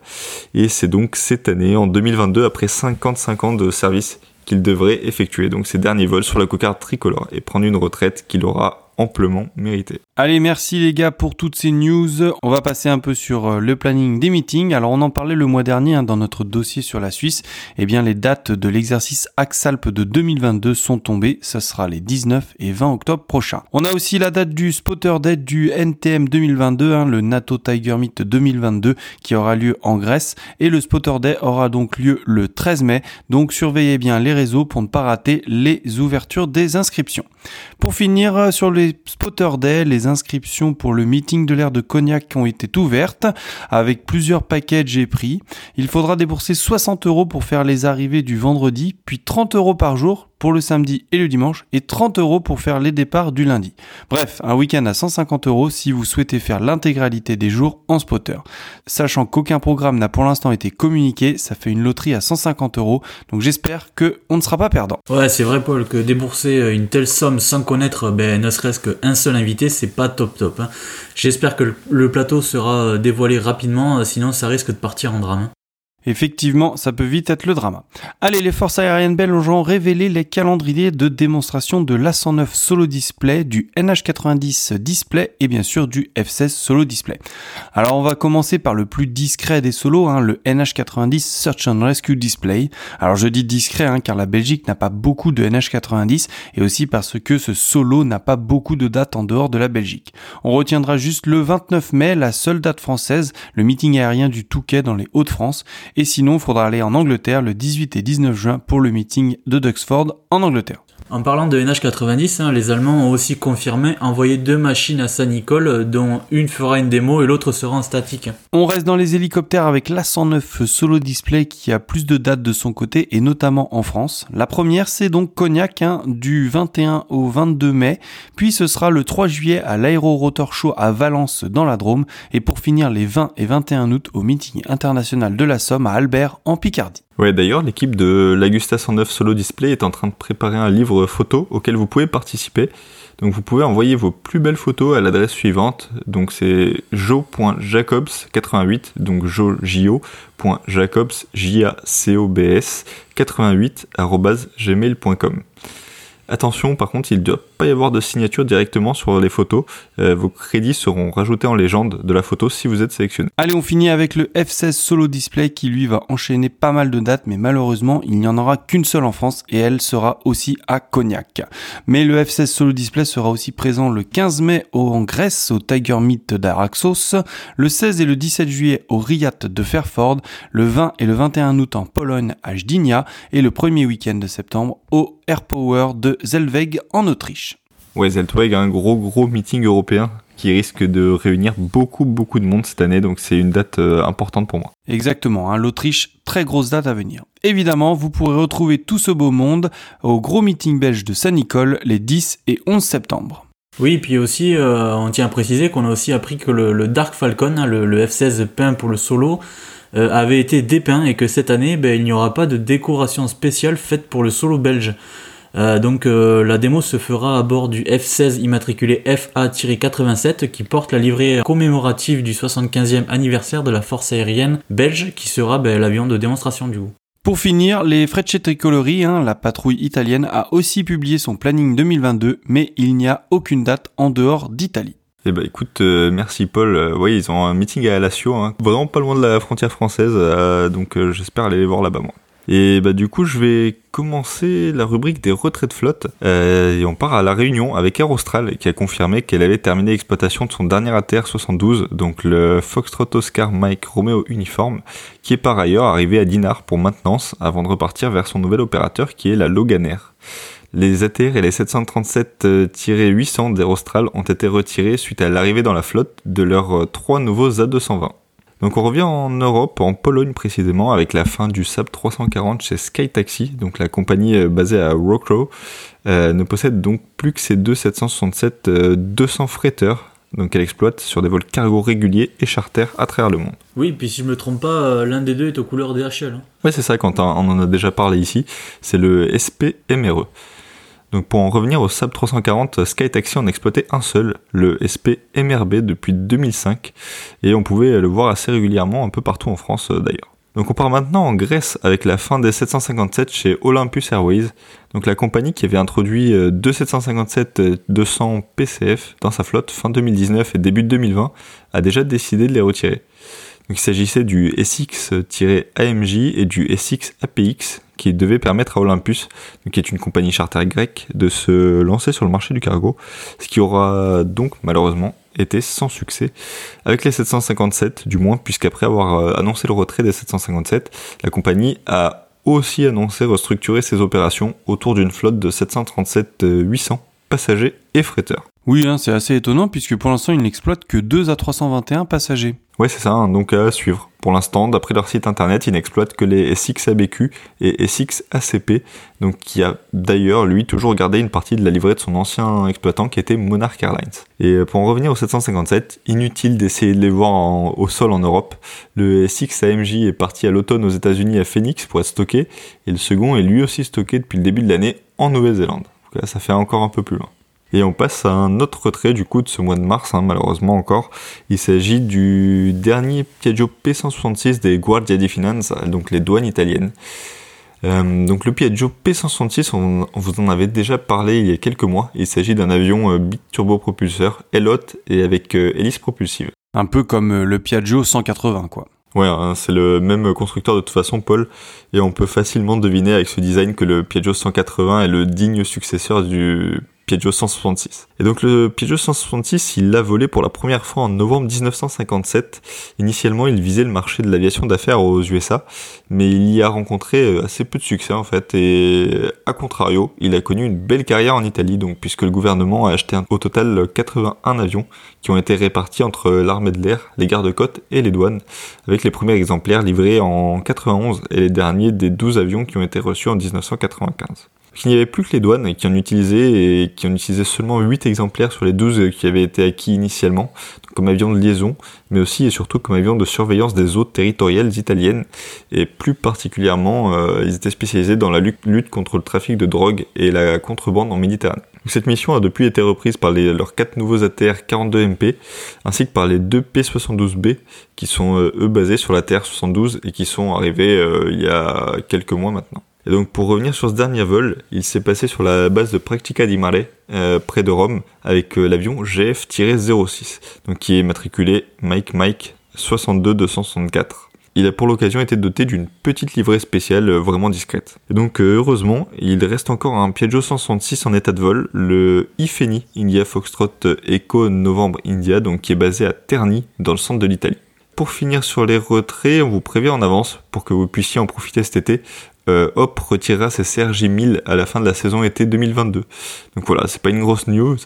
Speaker 2: Et c'est donc cette année, en 2022, après 55 ans de service, qu'il devrait effectuer donc ses derniers vols sur la cocarde tricolore et prendre une retraite qu'il aura amplement mérité.
Speaker 1: Allez, merci les gars pour toutes ces news. On va passer un peu sur euh, le planning des meetings. Alors on en parlait le mois dernier hein, dans notre dossier sur la Suisse. Eh bien les dates de l'exercice Axalp de 2022 sont tombées. Ce sera les 19 et 20 octobre prochains. On a aussi la date du Spotter Day du NTM 2022, hein, le NATO Tiger Meet 2022 qui aura lieu en Grèce. Et le Spotter Day aura donc lieu le 13 mai. Donc surveillez bien les réseaux pour ne pas rater les ouvertures des inscriptions. Pour finir euh, sur les Spotter Day, les inscriptions pour le meeting de l'air de Cognac ont été ouvertes avec plusieurs packages et prix. Il faudra débourser 60 euros pour faire les arrivées du vendredi, puis 30 euros par jour pour le samedi et le dimanche et 30 euros pour faire les départs du lundi. Bref, un week-end à 150 euros si vous souhaitez faire l'intégralité des jours en spotter. Sachant qu'aucun programme n'a pour l'instant été communiqué, ça fait une loterie à 150 euros, donc j'espère que on ne sera pas perdant.
Speaker 3: Ouais, c'est vrai Paul que débourser euh, une telle somme sans connaître ben, ne serait-ce qu'un seul invité, c'est pas top top. Hein. J'espère que le plateau sera euh, dévoilé rapidement, euh, sinon ça risque de partir en drame.
Speaker 1: Effectivement, ça peut vite être le drama. Allez, les forces aériennes belges ont révélé les calendriers de démonstration de l'A109 Solo Display, du NH90 Display et bien sûr du F16 Solo Display. Alors on va commencer par le plus discret des solos, hein, le NH90 Search and Rescue Display. Alors je dis discret hein, car la Belgique n'a pas beaucoup de NH90 et aussi parce que ce solo n'a pas beaucoup de dates en dehors de la Belgique. On retiendra juste le 29 mai, la seule date française, le meeting aérien du Touquet dans les Hauts-de-France et sinon, il faudra aller en Angleterre le 18 et 19 juin pour le meeting de Duxford en Angleterre.
Speaker 3: En parlant de NH90, hein, les Allemands ont aussi confirmé envoyer deux machines à Saint-Nicole, dont une fera une démo et l'autre sera en statique.
Speaker 1: On reste dans les hélicoptères avec l'A109 Solo Display qui a plus de dates de son côté et notamment en France. La première c'est donc Cognac hein, du 21 au 22 mai, puis ce sera le 3 juillet à l'Aéro Rotor Show à Valence dans la Drôme et pour finir les 20 et 21 août au meeting international de la Somme à Albert en Picardie.
Speaker 2: Ouais, d'ailleurs, l'équipe de l'Agusta 109 Solo Display est en train de préparer un livre photo auquel vous pouvez participer. Donc vous pouvez envoyer vos plus belles photos à l'adresse suivante. Donc c'est jo.jacobs88, donc jo.jacobs, j a c o b s 88 gmail.com. Attention, par contre, il ne doit pas y avoir de signature directement sur les photos. Euh, vos crédits seront rajoutés en légende de la photo si vous êtes sélectionné.
Speaker 1: Allez, on finit avec le F16 Solo Display qui lui va enchaîner pas mal de dates, mais malheureusement, il n'y en aura qu'une seule en France et elle sera aussi à Cognac. Mais le F16 Solo Display sera aussi présent le 15 mai en Grèce au Tiger Meet d'Araxos, le 16 et le 17 juillet au Riat de Fairford, le 20 et le 21 août en Pologne à Gdynia et le premier week-end de septembre au Airpower de Zellweg en Autriche.
Speaker 2: Ouais, Zellweg a un gros gros meeting européen qui risque de réunir beaucoup beaucoup de monde cette année, donc c'est une date euh, importante pour moi.
Speaker 1: Exactement, hein, l'Autriche, très grosse date à venir. Évidemment, vous pourrez retrouver tout ce beau monde au gros meeting belge de Saint-Nicole les 10 et 11 septembre.
Speaker 3: Oui, puis aussi, euh, on tient à préciser qu'on a aussi appris que le, Dark Falcon, hein, le, F-16 peint pour le solo, euh, avait été dépeint et que cette année, ben, il n'y aura pas de décoration spéciale faite pour le solo belge. Euh, donc euh, la démo se fera à bord du F-16 immatriculé FA-87 qui porte la livrée commémorative du 75e anniversaire de la force aérienne belge qui sera ben, l'avion de démonstration du coup.
Speaker 1: Pour finir, les Frecce Tricolori, hein, la patrouille italienne, a aussi publié son planning 2022, mais il n'y a aucune date en dehors d'Italie.
Speaker 2: Eh ben écoute, euh, merci Paul. oui, ils ont un meeting à Alassio, hein, vraiment pas loin de la frontière française, donc j'espère aller les voir là-bas moi. Et bah du coup, je vais commencer la rubrique des retraits de flotte. Euh, et on part à la Réunion avec Air Austral qui a confirmé qu'elle avait terminé l'exploitation de son dernier ATR 72, donc le Foxtrot Oscar Mike Romeo Uniform, qui est par ailleurs arrivé à Dinard pour maintenance avant de repartir vers son nouvel opérateur qui est la Loganair. Les ATR et les 737-800 d'Air Austral ont été retirés suite à l'arrivée dans la flotte de leurs euh, trois nouveaux A220. Donc on revient en Europe, en Pologne précisément, avec la fin du SAP 340 chez SkyTaxi, donc la compagnie euh, basée à Wrocław, euh, ne possède donc plus que ces deux 767 200 fretteurs, donc elle exploite sur des vols cargo réguliers et charter à travers le monde.
Speaker 3: Oui, puis si je me trompe pas, euh, l'un des deux est aux couleurs DHL. Hein.
Speaker 2: Oui, c'est ça, quand on en a déjà parlé ici, c'est le SP-MRE. Donc pour en revenir au SAP 340, SkyTaxi en exploitait un seul, le SP MRB depuis 2005, et on pouvait le voir assez régulièrement un peu partout en France euh, d'ailleurs. Donc on part maintenant en Grèce avec la fin des 757 chez Olympus Airways, donc la compagnie qui avait introduit euh, deux 757-200 PCF dans sa flotte fin 2019 et début 2020 a déjà décidé de les retirer. Il s'agissait du SX-AMJ et du SX-APX qui devait permettre à Olympus, qui est une compagnie charter grecque, de se lancer sur le marché du cargo, ce qui aura donc malheureusement été sans succès avec les 757 du moins puisqu'après avoir euh, annoncé le retrait des 757, la compagnie a aussi annoncé restructurer ses opérations autour d'une flotte de 737-800 passagers et fretteurs.
Speaker 1: Oui, hein, c'est assez étonnant puisque pour l'instant, ils n'exploitent que 2 à 321 passagers.
Speaker 2: Ouais, c'est ça, hein, donc à suivre. Pour l'instant, d'après leur site internet, ils n'exploitent que les SX ABQ et SX ACP, donc qui a d'ailleurs, lui, toujours gardé une partie de la livrée de son ancien exploitant qui était Monarch Airlines. Et pour en revenir au 757, inutile d'essayer de les voir au sol en Europe. Le SX AMJ est parti à l'automne aux États-Unis à Phoenix pour être stocké, et le second est lui aussi stocké depuis le début de l'année en Nouvelle-Zélande. Là, ça fait encore un peu plus loin. Et on passe à un autre retrait du coup de ce mois de mars, hein, malheureusement encore. Il s'agit du dernier Piaggio P166 des Guardia di Finanza, donc les douanes italiennes. Euh, donc le Piaggio P166, on, vous en avait déjà parlé il y a quelques mois. Il s'agit d'un avion euh, turbo-propulseur, LOT et avec euh, hélice propulsive.
Speaker 1: Un peu comme euh, le Piaggio 180 quoi.
Speaker 2: Ouais, hein, c'est le même constructeur de toute façon, Paul, et on peut facilement deviner avec ce design que le Piaggio 180 est le digne successeur du Piaggio 166. Et donc le Piaggio 166, il l'a volé pour la première fois en novembre 1957. Initialement, il visait le marché de l'aviation d'affaires aux USA, mais il y a rencontré euh, assez peu de succès en fait. Et à contrario, il a connu une belle carrière en Italie, donc puisque le gouvernement a acheté au total 81 avions qui ont été répartis entre l'armée de l'air, les gardes-côtes et les douanes, avec les premiers exemplaires livrés en 91 et les derniers des 12 avions qui ont été reçus en 1995. Il n'y avait plus que les douanes qui en utilisaient et qui en utilisaient seulement 8 exemplaires sur les 12 qui avaient été acquis initialement, comme avion de liaison, mais aussi et surtout comme avion de surveillance des eaux territoriales italiennes, et plus particulièrement, euh, ils étaient spécialisés dans la lutte contre le trafic de drogue et la contrebande en Méditerranée. Cette mission a depuis été reprise par leurs 4 nouveaux ATR 42 MP, ainsi que par les deux P72B, qui sont euh, eux basés sur la TR72 et qui sont arrivés euh, il y a quelques mois maintenant. Et donc pour revenir sur ce dernier vol, il s'est passé sur la base de Practica di Mare, euh, près de Rome, avec euh, l'avion GF-06, donc qui est matriculé Mike Mike 62264. Il a pour l'occasion été doté d'une petite livrée spéciale euh, vraiment discrète. Et donc heureusement, il reste encore un Piaggio 166 en état de vol, le Ifeni India Foxtrot Echo Novembre India, donc qui est basé à Terni, dans le centre de l'Italie. Pour finir sur les retraits, on vous prévient en avance pour que vous puissiez en profiter cet été euh, Hop retirera ses CRJ 1000 à la fin de la saison été 2022. Donc voilà, c'est pas une grosse news.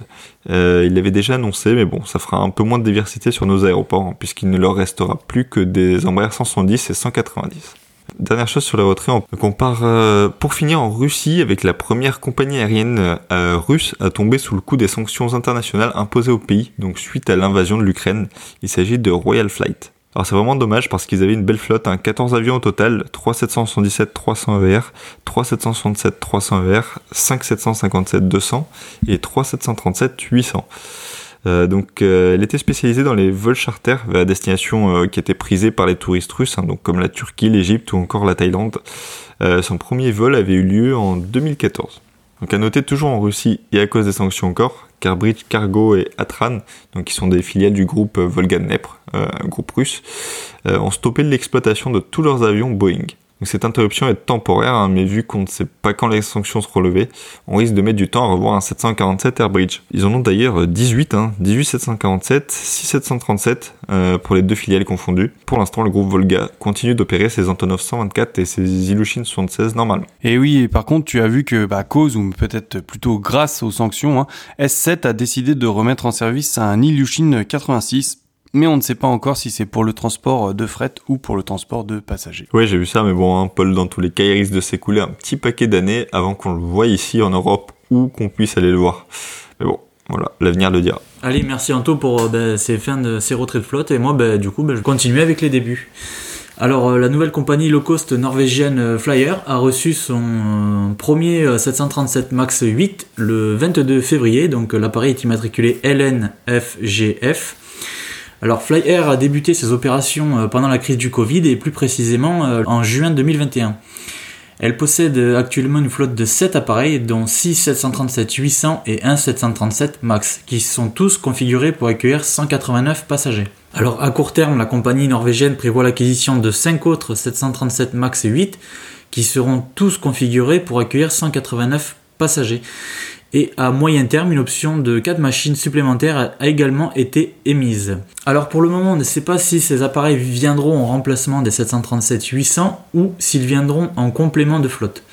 Speaker 2: Euh, il l'avait déjà annoncé, mais bon, ça fera un peu moins de diversité sur nos aéroports, hein, puisqu'il ne leur restera plus que des Embraer 170 et 190. Dernière chose sur les retraits, donc on part euh, pour finir en Russie avec la première compagnie aérienne euh, russe à tomber sous le coup des sanctions internationales imposées au pays, donc suite à l'invasion de l'Ukraine. Il s'agit de Royal Flight. Alors c'est vraiment dommage parce qu'ils avaient une belle flotte, hein, 14 avions au total, 3 777 300 ER, 3 767 300 ER, 5 757 200 et 3 737 800. Euh, donc euh, elle était spécialisée dans les vols charter vers destination euh, qui étaient prisées par les touristes russes, hein, donc comme la Turquie, l'Égypte ou encore la Thaïlande. Euh, son premier vol avait eu lieu en 2014. Donc à noter toujours en Russie et à cause des sanctions encore, car Bridge Cargo et Atran, donc qui sont des filiales du groupe Volga Dnepr, euh, groupe russe, euh, ont stoppé l'exploitation de tous leurs avions Boeing. Cette interruption est temporaire, hein, mais vu qu'on ne sait pas quand les sanctions seront levées, on risque de mettre du temps à revoir un 747 Airbridge. Ils en ont d'ailleurs 18, hein, 18 747, 6 737 euh, pour les deux filiales confondues. Pour l'instant, le groupe Volga continue d'opérer ses Antonov 124 et ses Ilyushin 76 normalement.
Speaker 1: Et oui, par contre, tu as vu que, bah, à cause, ou peut-être plutôt grâce aux sanctions, hein, S7 a décidé de remettre en service un Ilyushin 86 mais on ne sait pas encore si c'est pour le transport de fret ou pour le transport de passagers.
Speaker 2: Oui, j'ai vu ça, mais bon, hein, Paul, dans tous les cas, il risque de s'écouler un petit paquet d'années avant qu'on le voie ici en Europe ou qu'on puisse aller le voir. Mais bon, voilà, l'avenir le dira.
Speaker 3: Allez, merci Anto pour euh, ben, ces fins de ces retraits de flotte, et moi, ben, du coup, ben, je continue avec les débuts. Alors, euh, la nouvelle compagnie low cost norvégienne euh, Flyer a reçu son euh, premier euh, 737 MAX 8 le 22 février, donc euh, l'appareil est immatriculé LNFGF. Alors Fly Air a débuté ses opérations euh, pendant la crise du Covid et plus précisément euh, en juin 2021. Elle possède euh, actuellement une flotte de 7 appareils dont 6 737-800 et 1 737 MAX qui sont tous configurés pour accueillir 189 passagers. Alors à court terme, la compagnie norvégienne prévoit l'acquisition de 5 autres 737 MAX 8 qui seront tous configurés pour accueillir 189 passagers. Et à moyen terme, une option de 4 machines supplémentaires a également été émise. Alors pour le moment, on ne sait pas si ces appareils viendront en remplacement des 737-800 ou s'ils viendront en complément de flotte.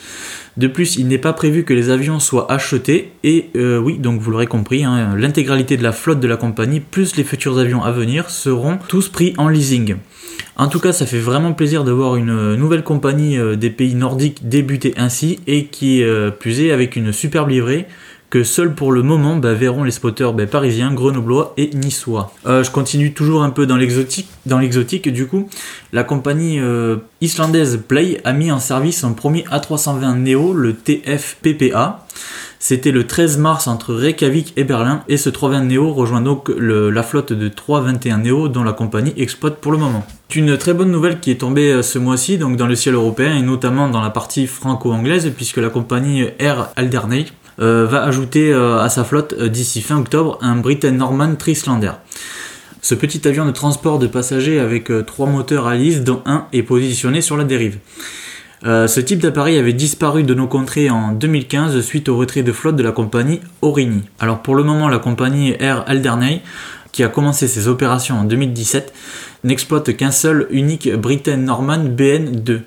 Speaker 3: De plus, il n'est pas prévu que les avions soient achetés et euh, oui, donc vous l'aurez compris, hein, l'intégralité de la flotte de la compagnie plus les futurs avions à venir seront tous pris en leasing. En tout cas, ça fait vraiment plaisir de voir une nouvelle compagnie euh, des pays nordiques débuter ainsi et qui euh, plus est avec une superbe livrée que seuls pour le moment bah, verront les spotters bah, parisiens, grenoblois et niçois. Euh, je continue toujours un peu dans l'exotique. Du coup, la compagnie euh, islandaise Play a mis en service son premier A320 Neo, le TFPPA. C'était le 13 mars entre Reykjavik et Berlin et ce 320 Neo rejoint donc la flotte de 321 Neo dont la compagnie exploite pour le moment. C'est une très bonne nouvelle qui est tombée euh, ce mois-ci donc dans le ciel européen et notamment dans la partie franco-anglaise puisque la compagnie Air Alderney va ajouter euh, à sa flotte euh, d'ici fin octobre un Britten Norman Trislander. Ce petit avion de transport de passagers avec euh, trois moteurs à hélice dont un est positionné sur la dérive. Euh, ce type d'appareil avait disparu de nos contrées en 2015 suite au retrait de flotte de la compagnie Aurigny. Alors pour le moment, la compagnie Air Alderney, qui a commencé ses opérations en 2017, n'exploite qu'un seul unique Britten Norman BN2,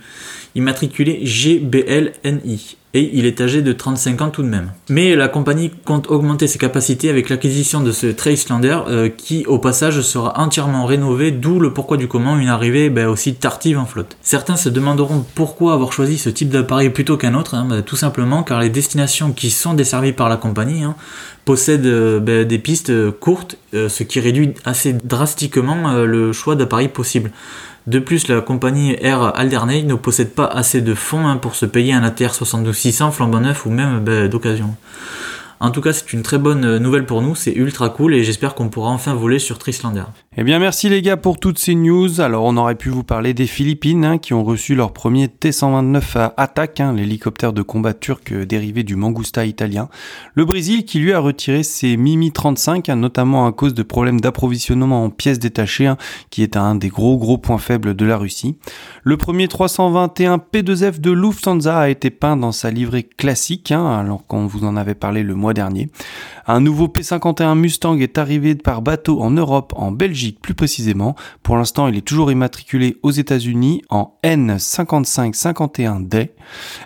Speaker 3: immatriculé GBLNI. Et il est âgé de 35 ans tout de même. Mais la compagnie compte augmenter ses capacités avec l'acquisition de ce Tracelander euh, qui au passage sera entièrement rénové, d'où le pourquoi du comment une arrivée ben, aussi tardive en flotte. Certains se demanderont pourquoi avoir choisi ce type d'appareil plutôt qu'un autre, hein. ben, tout simplement car les destinations qui sont desservies par la compagnie hein, possèdent euh, ben, des pistes courtes, euh, ce qui réduit assez drastiquement le choix d'appareils possible. De plus, la compagnie Air Alderney ne possède pas assez de fonds hein, pour se payer un ATR 72600 flambant neuf ou même ben, d'occasion. En tout cas, c'est une très bonne nouvelle pour nous, c'est ultra cool et j'espère qu'on pourra enfin voler sur Trislander.
Speaker 1: Eh bien, merci les gars pour toutes ces news. Alors, on aurait pu vous parler des Philippines hein, qui ont reçu leur premier T-129 à attaque, hein, l'hélicoptère de combat turc dérivé du Mangusta italien. Le Brésil qui lui a retiré ses Mimi 35, hein, notamment à cause de problèmes d'approvisionnement en pièces détachées, qui est un des gros gros points faibles de la Russie. Le premier 321 P2F de Lufthansa a été peint dans sa livrée classique, alors qu'on vous en avait parlé le mois dernier. Un nouveau P51 Mustang est arrivé par bateau en Europe, en Belgique plus précisément. Pour l'instant, il est toujours immatriculé aux États-Unis en N5551D.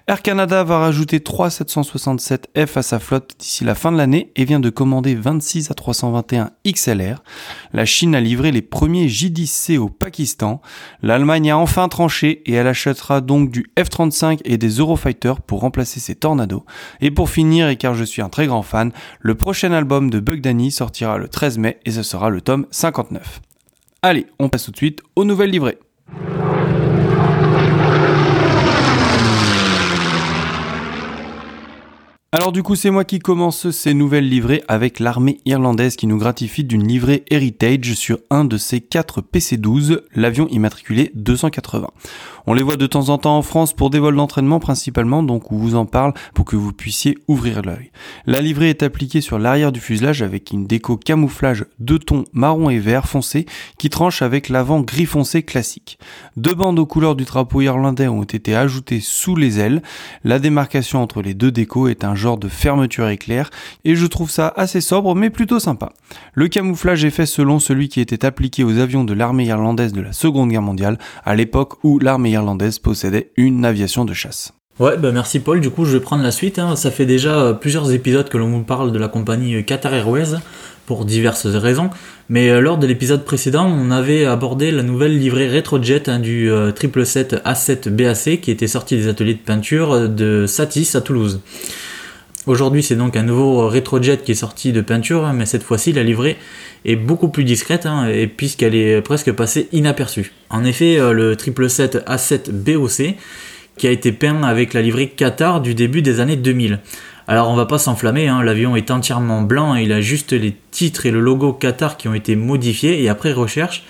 Speaker 1: Air Canada va rajouter 3 767F à sa flotte d'ici la fin de l'année et vient de commander 26 A321 XLR. La Chine a livré les premiers J-10C au Pakistan. L'Allemagne a enfin tranché et elle achètera donc du F-35 et des Eurofighter pour remplacer ses Tornados. Et pour finir, et car je suis un très grand fan, le prochain album de Bug Danny sortira le 13 mai et ce sera le tome 59. Allez, on passe tout de suite aux nouvelles livrées. Alors du coup c'est moi qui commence ces nouvelles livrées avec l'armée irlandaise qui nous gratifie d'une livrée Heritage sur un de ses 4 PC-12, l'avion immatriculé 280. On les voit de temps en temps en France pour des vols d'entraînement principalement, donc on vous en parle pour que vous puissiez ouvrir l'œil. La livrée est appliquée sur l'arrière du fuselage avec une déco camouflage de tons marron et vert foncé qui tranche avec l'avant gris foncé classique. Deux bandes aux couleurs du drapeau irlandais ont été ajoutées sous les ailes. La démarcation entre les deux décos est un genre de fermeture éclair et je trouve ça assez sobre mais plutôt sympa. Le camouflage est fait selon celui qui était appliqué aux avions de l'armée irlandaise de la Seconde Guerre mondiale à l'époque où l'armée possédait une aviation de chasse.
Speaker 3: Ouais, bah merci Paul. Du coup, je vais prendre la suite. Hein. Ça fait déjà euh, plusieurs épisodes que l'on vous parle de la compagnie euh, Qatar Airways pour diverses raisons. Mais euh, lors de l'épisode précédent, on avait abordé la nouvelle livrée Retrojet hein, du 777 A7 BAC qui était sorti des ateliers de peinture de Satis à Toulouse. Aujourd'hui, c'est donc un nouveau Retrojet qui est sorti de peinture, mais cette fois-ci, la livrée est beaucoup plus discrète, hein, puisqu'elle est presque passée inaperçue. En effet, euh, le 777 A7 BOC, qui a été peint avec la livrée Qatar du début des années 2000. Alors on va pas s'enflammer, hein, l'avion est entièrement blanc il a juste les titres et le logo Qatar qui ont été modifiés et après recherche,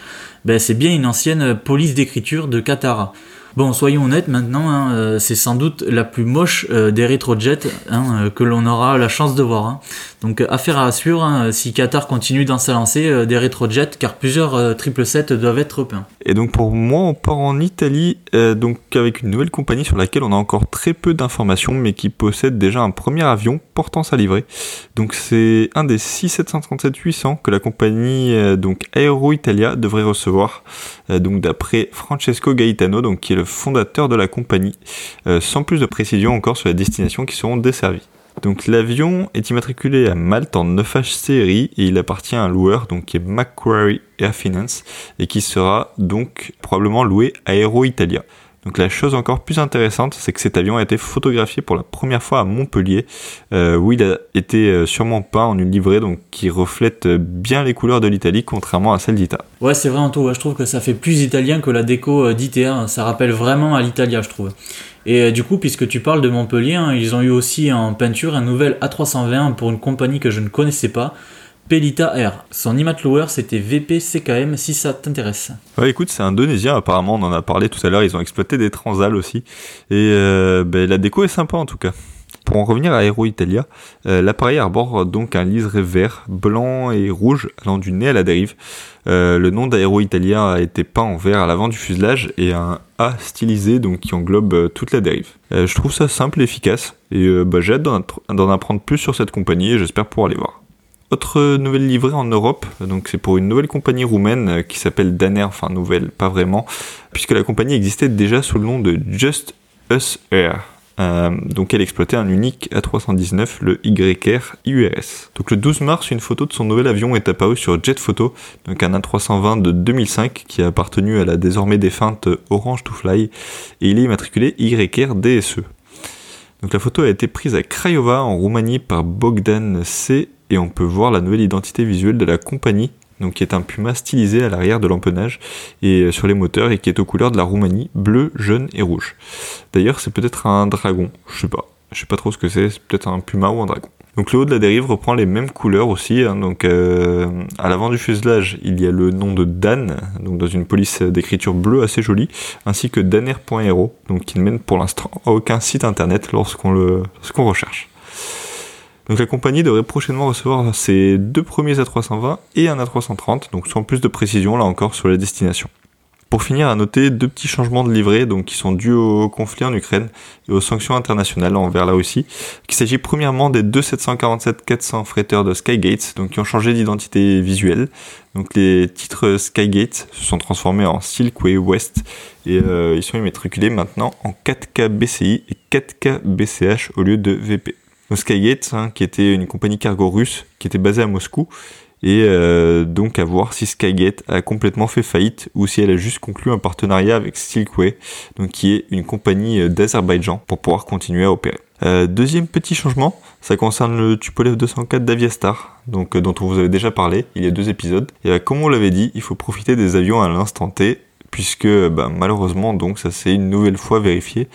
Speaker 3: ben, c'est bien une ancienne police d'écriture de Qatar. Bon, soyons honnêtes maintenant, hein, euh, c'est sans doute la plus moche euh, des rétrojets hein, euh, que l'on aura la chance de voir. Hein. Donc affaire à assurer hein, si Qatar continue dans sa lancée des rétrojets, car plusieurs 777 doivent être peints.
Speaker 2: Et donc pour moi, on part en Italie, donc avec une nouvelle compagnie sur laquelle on a encore très peu d'informations, mais qui possède déjà un premier avion portant sa livrée. Donc c'est un des 6737-800 que la compagnie donc Aero Italia devrait recevoir. donc d'après Francesco Gaetano, donc qui est le fondateur de la compagnie, euh, sans plus de précision encore sur les destinations qui seront desservies. Donc l'avion est immatriculé à Malte en 9H série et il appartient à un loueur donc qui est Macquarie Air Finance et qui sera donc probablement loué à Aero Italia. Donc la chose encore plus intéressante, c'est que cet avion a été photographié pour la première fois à Montpellier, euh, où il a été euh, sûrement peint en une livrée donc qui reflète bien les couleurs de l'Italie, contrairement à celle d'Ita.
Speaker 3: Ouais, c'est vrai en tout. je trouve que ça fait plus italien que la déco euh, d'ITA. Ça rappelle vraiment à l'Italia, je trouve. Et du coup, puisque tu parles de Montpellier, hein, ils ont eu aussi en peinture un nouvel A320 pour une compagnie que je ne connaissais pas. Pelita Air. Son loueur c'était VP CKM si ça t'intéresse.
Speaker 2: Ouais, écoute, c'est indonésien apparemment, on en a parlé tout à l'heure, ils ont exploité des transals aussi. Et euh, ben, la déco est sympa en tout cas. Pour en revenir à Aero Italia, euh, l'appareil arbore donc un liseré vert, blanc et rouge allant du nez à la dérive. Euh, le nom d'Aero Italia a été peint en vert à l'avant du fuselage et un A stylisé donc qui englobe toute la dérive. je trouve ça simple et efficace et bah, j'ai hâte d'en apprendre plus sur cette compagnie et j'espère pouvoir les voir. Autre nouvelle livrée en Europe, donc c'est pour une nouvelle compagnie roumaine euh, qui s'appelle Daner, enfin nouvelle, pas vraiment, puisque la compagnie existait déjà sous le nom de Just Us Air. Euh, donc elle exploitait un unique A319, le YR IURS. Donc le 12 mars, une photo de son nouvel avion est apparue sur Jet Photo, donc un A320 de 2005 qui a appartenu à la désormais défunte Orange to Fly, et il est immatriculé YR DSE. Donc la photo a été prise à Craiova en Roumanie par Bogdan C et on peut voir la nouvelle identité visuelle de la compagnie donc qui est un puma stylisé à l'arrière de l'empennage et euh, sur les moteurs et qui est aux couleurs de la Roumanie, bleu, jaune et rouge. D'ailleurs, c'est peut-être un dragon, je sais pas, je sais pas trop ce que c'est, c'est peut-être un puma ou un dragon. Donc le haut de la dérive reprend les mêmes couleurs aussi. Hein. donc euh, à l'avant du fuselage, il y a le nom de Dan, donc dans une police d'écriture bleue assez jolie, ainsi que daner.hero, donc qui ne mène pour l'instant à aucun site internet lorsqu'on le lorsqu'on recherche. Donc la compagnie devrait prochainement recevoir ses deux premiers A320 et un A330, donc sans plus de précision là encore sur la destination. Pour finir, à noter deux petits changements de livret donc, qui sont dus au conflit en Ukraine et aux sanctions internationales envers la Russie. Il s'agit premièrement des deux 747-400 fretteurs de Skygate donc, qui ont changé d'identité visuelle. Donc les titres Skygate se sont transformés en Silkway West et euh, ils sont immatriculés maintenant en 4K BCI et 4K BCH au lieu de VP. Skygate, hein, qui était une compagnie cargo russe qui était basée à Moscou, et euh, donc à voir si Skygate a complètement fait faillite ou si elle a juste conclu un partenariat avec Silkway, donc qui est une compagnie euh, d'Azerbaïdjan pour pouvoir continuer à opérer. Euh, deuxième petit changement, ça concerne le Tupolev 204 d'Aviastar, donc dont on vous avait déjà parlé il y a deux épisodes. Et comme on l'avait dit, il faut profiter des avions à l'instant T, puisque bah, malheureusement donc ça s'est une nouvelle fois vérifié.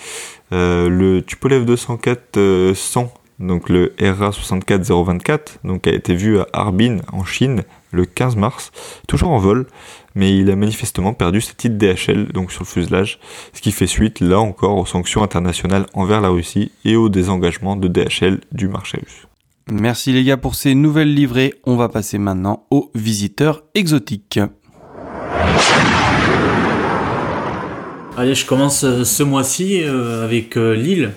Speaker 2: le Tupolev 204 100 donc le RA64024, donc a été vu à Harbin en Chine le 15 mars, toujours en vol, mais il a manifestement perdu sa titre DHL donc sur le fuselage, ce qui fait suite là encore aux sanctions internationales envers la Russie et au désengagement de DHL du marché russe.
Speaker 1: Merci les gars pour ces nouvelles livrées. On va passer maintenant aux visiteurs exotiques.
Speaker 3: Allez, je commence euh, ce mois-ci euh, avec euh, Lille.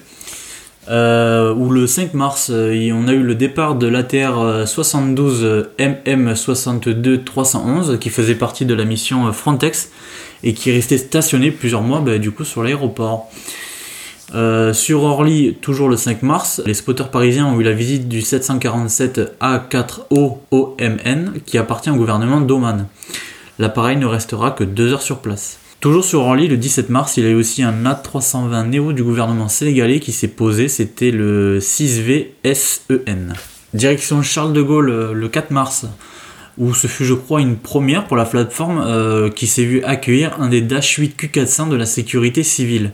Speaker 3: Euh, où le 5 mars, euh, on a eu le départ de l'ATR 72 MM62 311 qui faisait partie de la mission Frontex et qui restait stationné plusieurs mois bah, du coup sur l'aéroport. Euh, sur Orly, toujours le 5 mars, les spotters parisiens ont eu la visite du 747 A4O OMN qui appartient au gouvernement d'Oman. L'appareil ne restera que deux heures sur place. Toujours sur Orly, le 17 mars, il y a eu aussi un A320 Neo du gouvernement sénégalais qui s'est posé, c'était le 6V-SEN. Direction Charles de Gaulle euh, le 4 mars, où ce fut je crois une première pour la plateforme euh, qui s'est vu accueillir un des Dash 8 Q400 de la sécurité civile.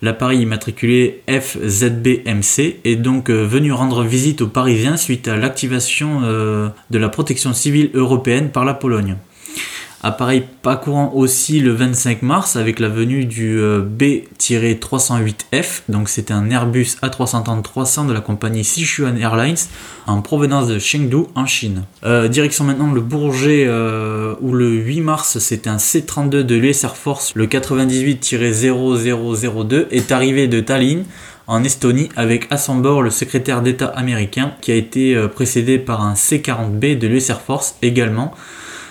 Speaker 3: L'appareil immatriculé FZBMC est donc euh, venu rendre visite aux Parisiens suite à l'activation de la protection civile européenne par la Pologne. Appareil pas courant aussi le 25 mars avec la venue du euh, B-308F, donc c'était un Airbus A330-300 de la compagnie Sichuan Airlines en provenance de Chengdu en Chine. Euh, direction maintenant le Bourget euh, où le 8 mars c'était un C-32 de l'US Air Force, le 98-0002 est arrivé de Tallinn en Estonie avec à son bord le secrétaire d'État américain qui a été précédé par un C-40B de l'US Air Force également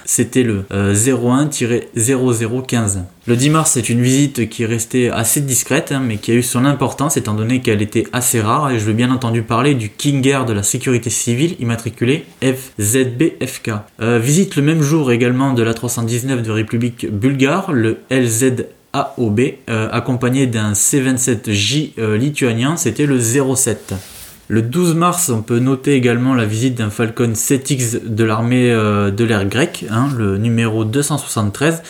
Speaker 3: c'était le 01-0015. Euh, le 10 mars, c'est une visite qui est restée assez discrète, hein, mais qui a eu son importance étant donné qu'elle était assez rare, et je veux bien entendu parler du King Air de la sécurité civile immatriculé FZBFK. Euh, visite le même jour également de la 319 de République bulgare, le LZ AOB, euh, accompagné d'un C27J lituanien, c'était le 07. Le 12 mars, on peut noter également la visite d'un Falcon 7X de l'armée euh, de l'air grecque, hein, le numéro 273,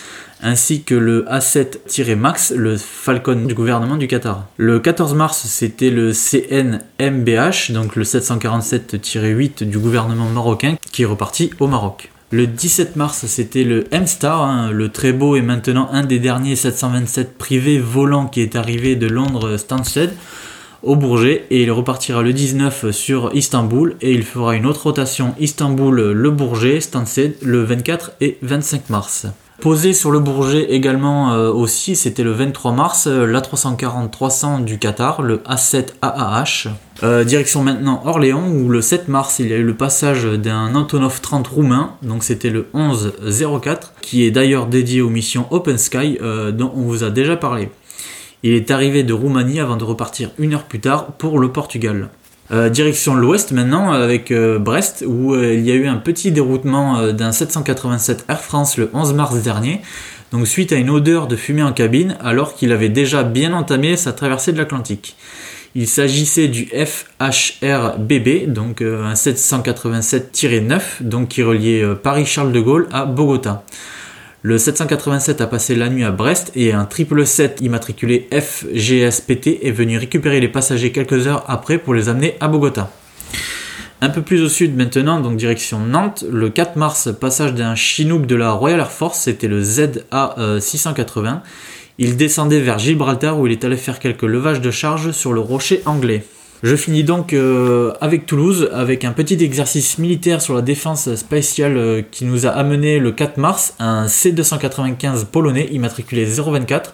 Speaker 3: ainsi que le A7-MAX, le Falcon du gouvernement du Qatar. Le 14 mars, c'était le CNMBH, donc le 747-8 du gouvernement marocain, qui est reparti au Maroc. Le 17 mars, c'était le M-Star, hein, le très beau et maintenant un des derniers 727 privés volants qui est arrivé de Londres Stansted au Bourget et il repartira le 19 sur Istanbul et il fera une autre rotation Istanbul-Le Bourget, Stansted, le 24 et 25 mars. Posé sur le Bourget également euh, aussi, c'était le 23 mars, euh, l'A340-300 du Qatar, le A7AAH. Euh, direction maintenant Orléans où le 7 mars il y a eu le passage d'un Antonov 30 roumain, donc c'était le 1104, qui est d'ailleurs dédié aux missions Open Sky dont on vous a déjà parlé. Il est arrivé de Roumanie avant de repartir une heure plus tard pour le Portugal. Euh, direction l'ouest maintenant avec euh, Brest où euh, il y a eu un petit déroutement d'un 787 Air France le 11 mars dernier, donc suite à une odeur de fumée en cabine alors qu'il avait déjà bien entamé sa traversée de l'Atlantique. Il s'agissait du FHRBB, donc un 787-9, donc qui reliait Paris-Charles de Gaulle à Bogota. Le 787 a passé la nuit à Brest et un 777 immatriculé FGSPT est venu récupérer les passagers quelques heures après pour les amener à Bogota. Un peu plus au sud maintenant, donc direction Nantes, le 4 mars, passage d'un Chinook de la Royal Air Force, c'était le ZA680. Il descendait vers Gibraltar où il est allé faire quelques levages de charge sur le rocher anglais. Je finis donc euh, avec Toulouse avec un petit exercice militaire sur la défense spatiale euh, qui nous a amené le 4 mars un C295 polonais immatriculé 024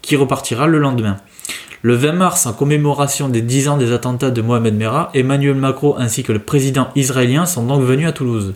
Speaker 3: qui repartira le lendemain. Le 20 mars, en commémoration des 10 ans des attentats de Mohamed Merah, Emmanuel Macron ainsi que le président israélien sont donc venus à Toulouse.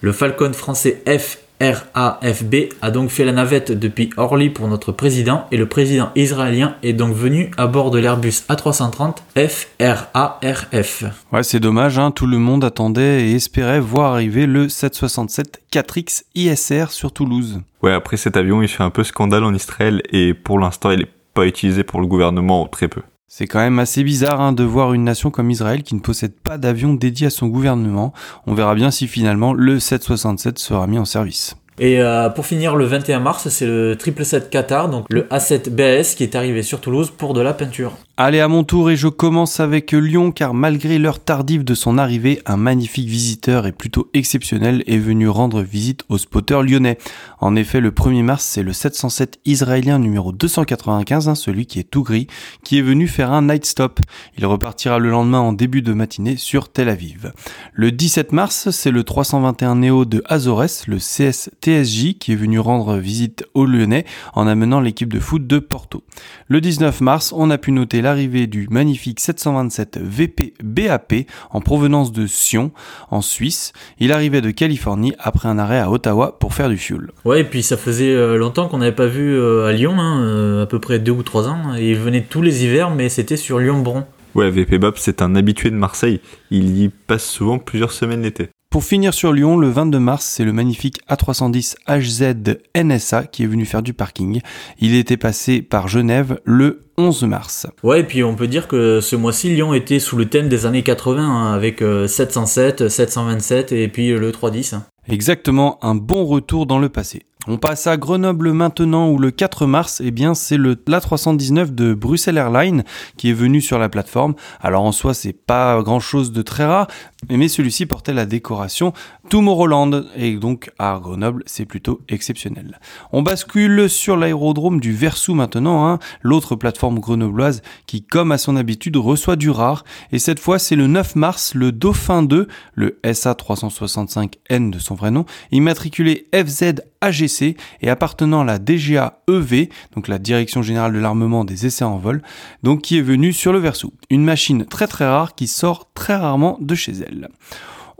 Speaker 3: Le Falcon français F RAFB a donc fait la navette depuis Orly pour notre président et le président israélien est donc venu à bord de l'Airbus A330 FRARF.
Speaker 1: Ouais, c'est dommage, hein, tout le monde attendait et espérait voir arriver le 767 4X ISR sur Toulouse.
Speaker 2: Ouais, après cet avion, il fait un peu scandale en Israël et pour l'instant, il n'est pas utilisé pour le gouvernement ou très peu.
Speaker 1: C'est quand même assez bizarre hein, de voir une nation comme Israël qui ne possède pas d'avion dédié à son gouvernement. On verra bien si finalement le 767 sera mis en service.
Speaker 3: Et euh, pour finir, le 21 mars, c'est le 777 Qatar, donc le A7 BS qui est arrivé sur Toulouse pour de la peinture.
Speaker 1: Allez à mon tour et je commence avec Lyon car malgré l'heure tardive de son arrivée, un magnifique visiteur et plutôt exceptionnel est venu rendre visite au spotter lyonnais. En effet, le 1er mars, c'est le 707 israélien numéro 295, hein, celui qui est tout gris, qui est venu faire un night stop. Il repartira le lendemain en début de matinée sur Tel Aviv. Le 17 mars, c'est le 321 Neo de Azores, le CS TSJ, qui est venu rendre visite au Lyonnais en amenant l'équipe de foot de Porto. Le 19 mars, on a pu noter l'arrivée du magnifique 727 VP BAP en provenance de Sion, en Suisse. Il arrivait de Californie après un arrêt à Ottawa pour faire du fuel.
Speaker 3: Ouais, et puis ça faisait euh, longtemps qu'on n'avait pas vu euh, à Lyon, hein, euh, à peu près deux ou trois ans. Et il venait tous les hivers, mais c'était sur Lyon-Bron.
Speaker 2: Ouais, VP BAP, c'est un habitué de Marseille. Il y passe souvent plusieurs semaines l'été.
Speaker 1: Pour finir sur Lyon, le 22 mars, c'est le magnifique A310 HZ NSA qui est venu faire du parking. Il était passé par Genève le 11 mars.
Speaker 3: Ouais, et puis on peut dire que ce mois-ci, Lyon était sous le thème des années 80 hein, avec 707, euh, 727 et puis le 310.
Speaker 1: Exactement, un bon retour dans le passé. On passe à Grenoble maintenant où le 4 mars, eh bien, c'est le l'A319 de Bruxelles Airlines qui est venu sur la plateforme. Alors en soi, c'est pas grand chose de très rare, mais celui-ci portait la décoration Tomorrowland et donc à Grenoble, c'est plutôt exceptionnel. On bascule sur l'aérodrome du Versou maintenant, hein, l'autre plateforme grenobloise qui, comme à son habitude, reçoit du rare. Et cette fois, c'est le 9 mars, le Dauphin 2, le SA365N de son vrai nom, immatriculé FZ AGC et appartenant à la DGA EV, donc la Direction Générale de l'Armement des Essais en Vol, donc qui est venu sur le Verso. Une machine très très rare qui sort très rarement de chez elle.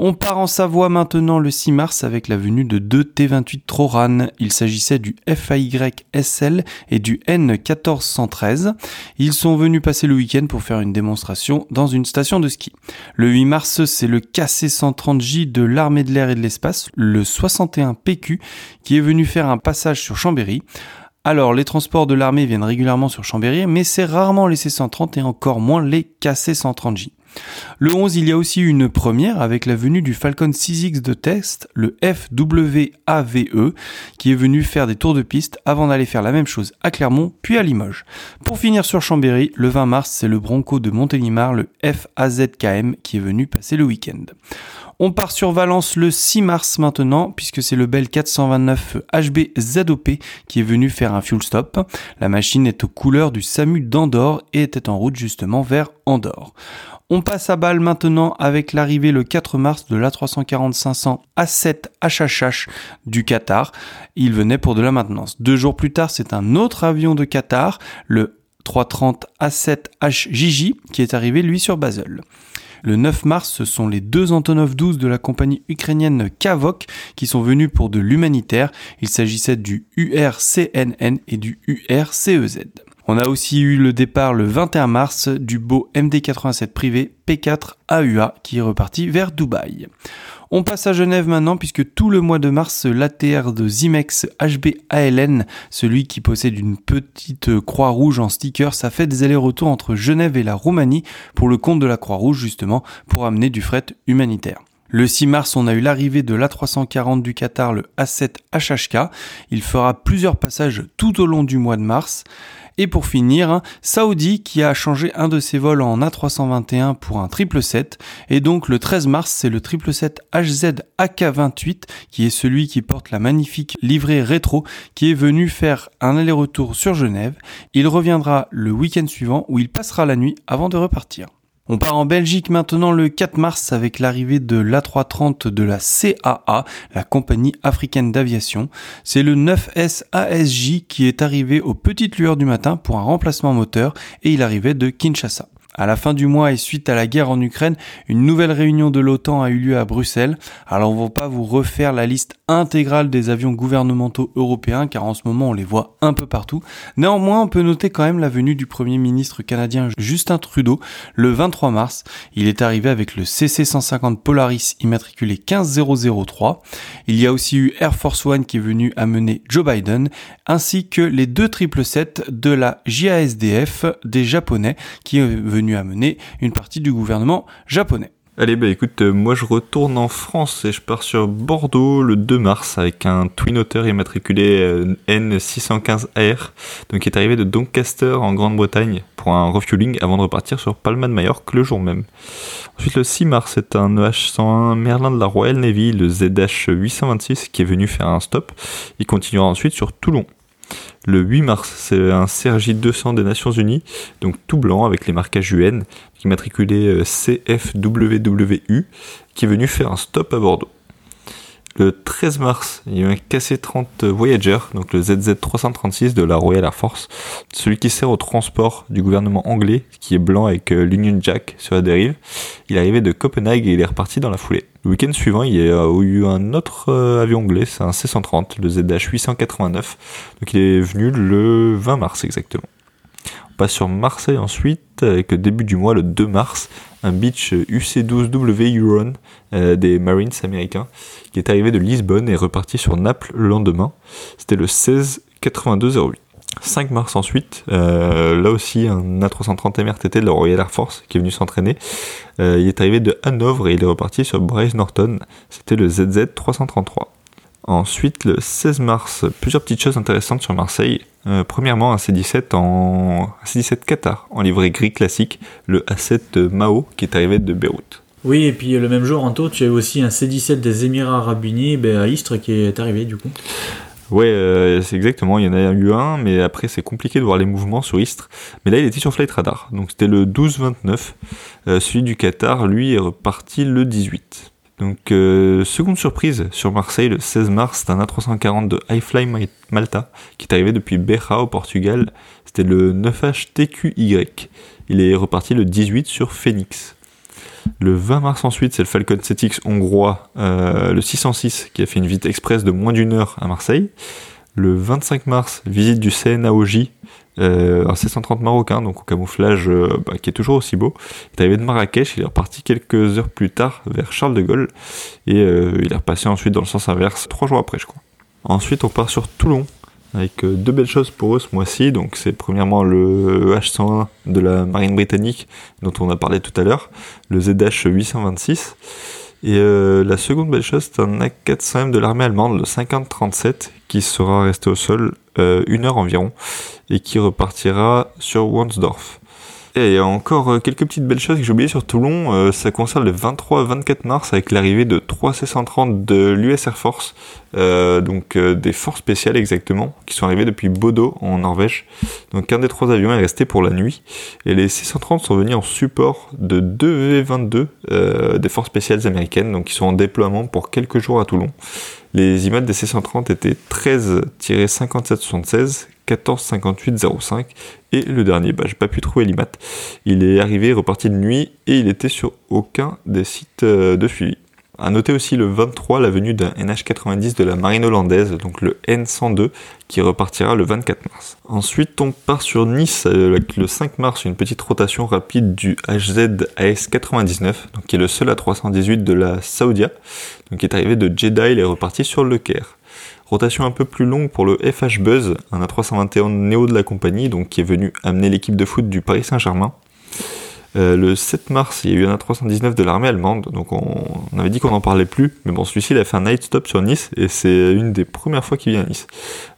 Speaker 1: On part en Savoie maintenant le 6 mars avec la venue de deux T28 Troran. Il s'agissait du FAY SL et du N1413. Ils sont venus passer le week-end pour faire une démonstration dans une station de ski. Le 8 mars, c'est le KC130J de l'armée de l'air et de l'espace, le 61 PQ, qui est venu faire un passage sur Chambéry. Alors, les transports de l'armée viennent régulièrement sur Chambéry, mais c'est rarement les C-130 et encore moins les KC-130J. Le 11, il y a aussi une première avec la venue du Falcon 6X de test, le FWAVE, qui est venu faire des tours de piste avant d'aller faire la même chose à Clermont puis à Limoges. Pour finir sur Chambéry, le 20 mars, c'est le Bronco de Montélimar, le FAZKM, qui est venu passer le week-end. On part sur Valence le 6 mars maintenant, puisque c'est le Bell 429 HB ZOP qui est venu faire un fuel stop. La machine est aux couleurs du SAMU d'Andorre et était en route justement vers Andorre. On passe à balle maintenant avec l'arrivée le 4 mars de l'A340-500 A7 HHH du Qatar. Il venait pour de la maintenance. Deux jours plus tard, c'est un autre avion de Qatar, le 330 A7 HJJ, qui est arrivé lui sur Basel. Le 9 mars, ce sont les deux Antonov 12 de la compagnie ukrainienne Kavok qui sont venus pour de l'humanitaire. Il s'agissait du URCNN et du URCEZ. On a aussi eu le départ le 21 mars du beau MD87 privé P4 AUA qui est reparti vers Dubaï. On passe à Genève maintenant puisque tout le mois de mars, l'ATR de Zimex HB ALN, celui qui possède une petite croix rouge en sticker, ça fait des allers-retours entre Genève et la Roumanie pour le compte de la croix rouge justement pour amener du fret humanitaire. Le 6 mars, on a eu l'arrivée de l'A340 du Qatar, le A7 HHK. Il fera plusieurs passages tout au long du mois de mars. Et pour finir, Saudi qui a changé un de ses vols en A321 pour un 777. Et donc le 13 mars, c'est le 777 HZ AK28 qui est celui qui porte la magnifique livrée rétro qui est venu faire un aller-retour sur Genève. Il reviendra le week-end suivant où il passera la nuit avant de repartir. On part en Belgique maintenant le 4 mars avec l'arrivée de l'A330 de la CAA, la compagnie africaine d'aviation. C'est le 9S ASJ qui est arrivé aux petites lueurs du matin pour un remplacement moteur et il arrivait de Kinshasa. À la fin du mois et suite à la guerre en Ukraine, une nouvelle réunion de l'OTAN a eu lieu à Bruxelles. Alors on va pas vous refaire la liste intégrale des avions gouvernementaux européens car en ce moment on les voit un peu partout. Néanmoins, on peut noter quand même la venue du Premier ministre canadien Justin Trudeau le 23 mars. Il est arrivé avec le CC-150 Polaris immatriculé 15003. Il y a aussi eu Air Force One qui est venu amener Joe Biden ainsi que les deux 777 de la JASDF des Japonais qui est venu venu amener une partie du gouvernement japonais.
Speaker 2: Allez, bah écoute, euh, moi je retourne en France et je pars sur Bordeaux le 2 mars avec un Twin Otter immatriculé euh, N615R, donc qui est arrivé de Doncaster en Grande-Bretagne pour un refueling avant de repartir sur Palma de Majorque le jour même. Ensuite, le 6 mars, c'est un EH101 Merlin de la Royal Navy, le ZH826, qui est venu faire un stop. Il continuera ensuite sur Toulon. Le 8 mars, c'est un CRJ 200 des Nations Unies, donc tout blanc avec les marquages UN, qui matriculé euh, CFWWU, qui est venu faire un stop à Bordeaux. Le 13 mars, il y a eu un KC-30 Voyager, donc le ZZ-336 de la Royal Air Force, celui qui sert au transport du gouvernement anglais, qui est blanc avec euh, l'Union Jack sur la dérive. Il est arrivé de Copenhague et il est reparti dans la foulée. Le week-end suivant, il y a eu un autre euh, avion anglais, c'est un C-130, le ZH-889, donc il est venu le 20 mars exactement. On passe sur Marseille ensuite, avec le début du mois, le 2 mars, un beach UC-12W Huron euh, des Marines américains, qui est arrivé de Lisbonne et reparti sur Naples le lendemain. C'était le 16 8208. 5 mars ensuite, euh, là aussi un A330 MRTT de la Royal Air Force qui est venu s'entraîner. Euh, il est arrivé de Hanovre et il est reparti sur Bryce Norton. C'était le ZZ 333. Ensuite, le 16 mars, plusieurs petites choses intéressantes sur Marseille. Euh, premièrement, un C17 en un C17 Qatar en livrée gris classique, le A7 Mao qui est arrivé de Beyrouth.
Speaker 3: Oui, et puis le même jour, Anto, tu as aussi un C17 des Émirats Arabes Unis ben, à Istres qui est arrivé du coup.
Speaker 2: Ouais, euh, c'est exactement, il y en a eu un, mais après c'est compliqué de voir les mouvements sur Istres. Mais là, il était sur Flight Radar, donc c'était le 12-29. Euh, celui du Qatar, lui, est reparti le 18. Donc, euh, seconde surprise sur Marseille, le 16 mars, c'est un A340 de Highfly Malta qui est arrivé depuis Beja au Portugal. C'était le 9HTQY. Il est reparti le 18 sur Phoenix. Le 20 mars ensuite, c'est le Falcon 7X hongrois, euh, le 606, qui a fait une visite express de moins d'une heure à Marseille. Le 25 mars, visite du CNAOJ, euh, un C-130 marocain, donc au camouflage euh, bah, qui est toujours aussi beau. Il est arrivé de Marrakech, il est reparti quelques heures plus tard vers Charles de Gaulle, et euh, il est repassé ensuite dans le sens inverse, trois jours après je crois. Ensuite on part sur Toulon, avec deux belles choses pour eux ce mois-ci. Donc c'est premièrement le H101 de la marine britannique dont on a parlé tout à l'heure, le ZH826 et euh, la seconde belle chose, c'est un A400M de l'armée allemande, le 5037, qui sera resté au sol euh, une heure environ et qui repartira sur Wandsdorf. Et il y a encore euh, quelques petites belles choses que j'ai oubliées sur Toulon. Euh, ça concerne le 23-24 mars avec l'arrivée de 3 C-130 de l'US Air Force, euh, donc des forces spéciales exactement, qui sont arrivés depuis Bodo en Norvège. Donc un des trois avions est resté pour la nuit. Et les C-130 sont venus en support de deux V-22 des forces spéciales américaines, donc qui sont en déploiement pour quelques jours à Toulon. Les images des C-130 étaient 13-5776, 14-5805 et le dernier, bah, j'ai pas pu trouver l'IMAT. Il est arrivé, reparti de nuit et il était sur aucun des sites euh, de suivi. À noter aussi le 23 la venue d'un NH90 de la marine hollandaise, donc le N102, qui repartira le 24 mars. Ensuite, on part sur Nice avec le 5 mars, une petite rotation rapide du HZ AS99, donc qui est le seul A318 de la Saudia, donc qui est arrivé de Jeddah et est reparti sur le Caire. Rotation un peu plus longue pour le FH Buzz, un A321 néo de la compagnie, donc qui est venu amener l'équipe de foot du Paris Saint-Germain. Euh, le 7 mars, il y a eu un A319 de l'armée allemande, donc on, avait dit qu'on n'en parlait plus, mais bon, celui-ci, il a fait un night stop sur Nice, et c'est une des premières fois qu'il vient à Nice.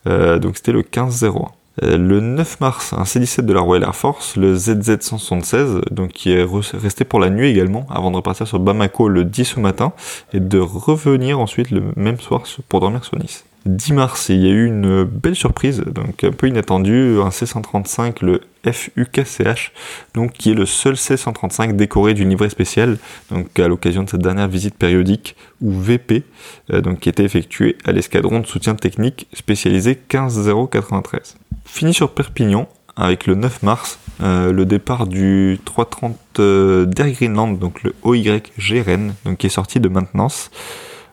Speaker 2: Euh, donc c'était le 15-01. Euh, le 9 mars, un C-17 de la Royal Air Force, le ZZ-176, donc qui est resté pour la nuit également, avant de repartir sur Bamako le 10 au matin, et de revenir ensuite le même soir pour dormir sur Nice. 10 mars, il y a eu une belle surprise, donc un peu inattendue, un C-135, le FUKCH, donc qui est le seul C-135 décoré du livret spécial, donc à l'occasion de cette dernière visite périodique, ou VP, euh, donc qui était effectuée à l'escadron de soutien technique spécialisé 15093. Fini sur Perpignan, avec le 9 mars, euh, le départ du 330 euh, d'Air Greenland, donc le OYG Rennes, donc qui est sorti de maintenance.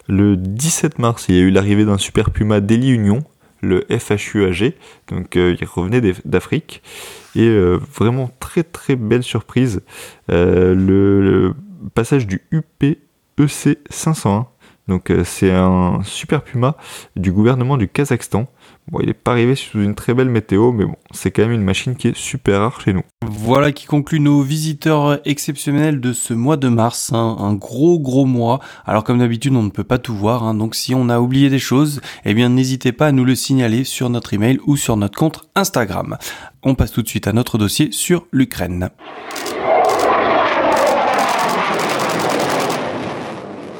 Speaker 2: Le 17 mars, il y a eu l'arrivée d'un Super Puma Delhi Union, le FHUAG, donc euh, il revenait d'Afrique. Et euh, vraiment très très belle surprise, euh, le, passage du UP EC 501. Donc c'est un Super Puma du gouvernement du Kazakhstan Bon, il n'est pas arrivé sous une très belle météo, mais bon, c'est quand même une machine qui est super rare chez nous.
Speaker 1: Voilà qui conclut nos visiteurs exceptionnels de ce mois de mars, hein. un gros gros mois. Alors comme d'habitude, on ne peut pas tout voir, hein. donc si on a oublié des choses, eh bien n'hésitez pas à nous le signaler sur notre email ou sur notre compte Instagram. On passe tout de suite à notre dossier sur l'Ukraine.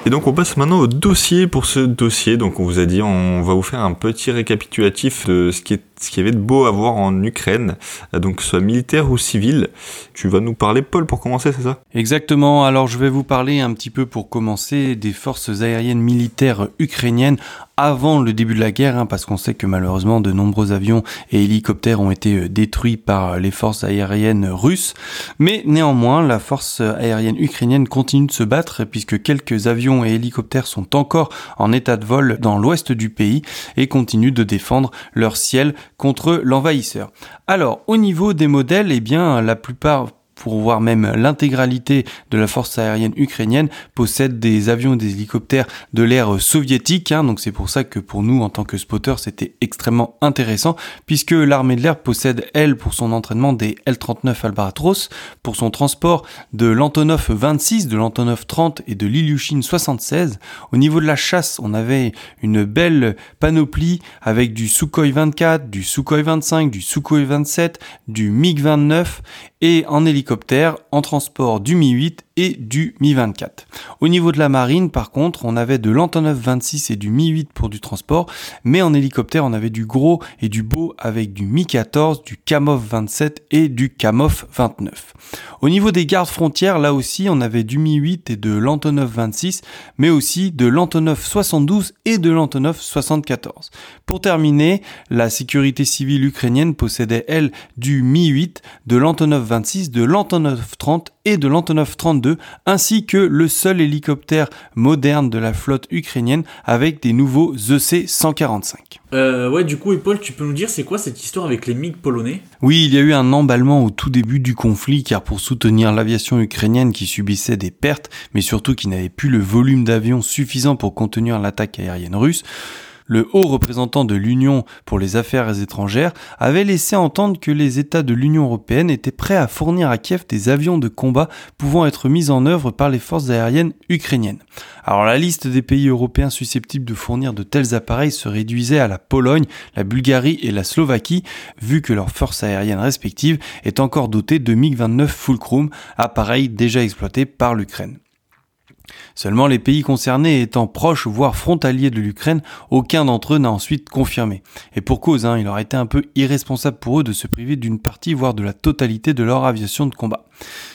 Speaker 2: Et donc on passe maintenant au dossier pour ce dossier. Donc on vous a dit, on va vous faire un petit récapitulatif de ce qui est ce qu'il y avait de beau à voir en Ukraine, donc soit militaire ou civil. Tu vas nous parler, Paul, pour commencer, c'est ça?
Speaker 1: Exactement. Alors je vais vous parler un petit peu pour commencer des forces aériennes militaires ukrainiennes avant le début de la guerre, hein, parce qu'on sait que malheureusement de nombreux avions et hélicoptères ont été euh, détruits par les forces aériennes russes. Mais néanmoins, la force aérienne ukrainienne continue de se battre puisque quelques avions et hélicoptères sont encore en état de vol dans l'ouest du pays et continuent de défendre leur ciel contre l'envahisseur. Alors, au niveau des modèles, eh bien, la plupart pour voir même l'intégralité de la force aérienne ukrainienne, possède des avions et des hélicoptères de l'ère soviétique. Hein. donc c'est pour ça que pour nous, en tant que spotter, c'était extrêmement intéressant, puisque l'armée de l'air possède, elle, pour son entraînement, des L-39 Albatros, pour son transport de l'Antonov 26, de l'Antonov 30 et de l'Ilyushin 76. Au niveau de la chasse, on avait une belle panoplie avec du Sukhoi 24, du Sukhoi 25, du Sukhoi 27, du MiG 29 et en hélicoptère, en transport du Mi-8 du Mi-24. Au niveau de la marine, par contre, on avait de l'Antonov 26 et du Mi-8 pour du transport, mais en hélicoptère, on avait du gros et du beau avec du Mi-14, du Kamov 27 et du Kamov 29. Au niveau des gardes frontières, là aussi, on avait du Mi-8 et de l'Antonov 26, mais aussi de l'Antonov 72 et de l'Antonov 74. Pour terminer, la sécurité civile ukrainienne possédait, elle, du Mi-8, de l'Antonov 26, de l'Antonov 30 et de l'Antonov 32, ainsi que le seul hélicoptère moderne de la flotte ukrainienne avec des nouveaux EC-145.
Speaker 3: Euh, ouais, du coup, et Paul, tu peux nous dire c'est quoi cette histoire avec les MiG polonais?
Speaker 1: Oui, il y a eu un emballement au tout début du conflit, car pour soutenir l'aviation ukrainienne qui subissait des pertes, mais surtout qui n'avait plus le volume d'avions suffisant pour contenir l'attaque aérienne russe, le haut représentant de l'Union pour les affaires étrangères avait laissé entendre que les États de l'Union européenne étaient prêts à fournir à Kiev des avions de combat pouvant être mis en œuvre par les forces aériennes ukrainiennes. Alors la liste des pays européens susceptibles de fournir de tels appareils se réduisait à la Pologne, la Bulgarie et la Slovaquie, vu que leurs forces aériennes respectives est encore dotées de MiG-29 Fulcrum, appareils déjà exploités par l'Ukraine. Seulement les pays concernés étant proches voire frontaliers de l'Ukraine, aucun d'entre eux n'a ensuite confirmé. Et pour cause, hein, il aurait été un peu irresponsable pour eux de se priver d'une partie voire de la totalité de leur aviation de combat.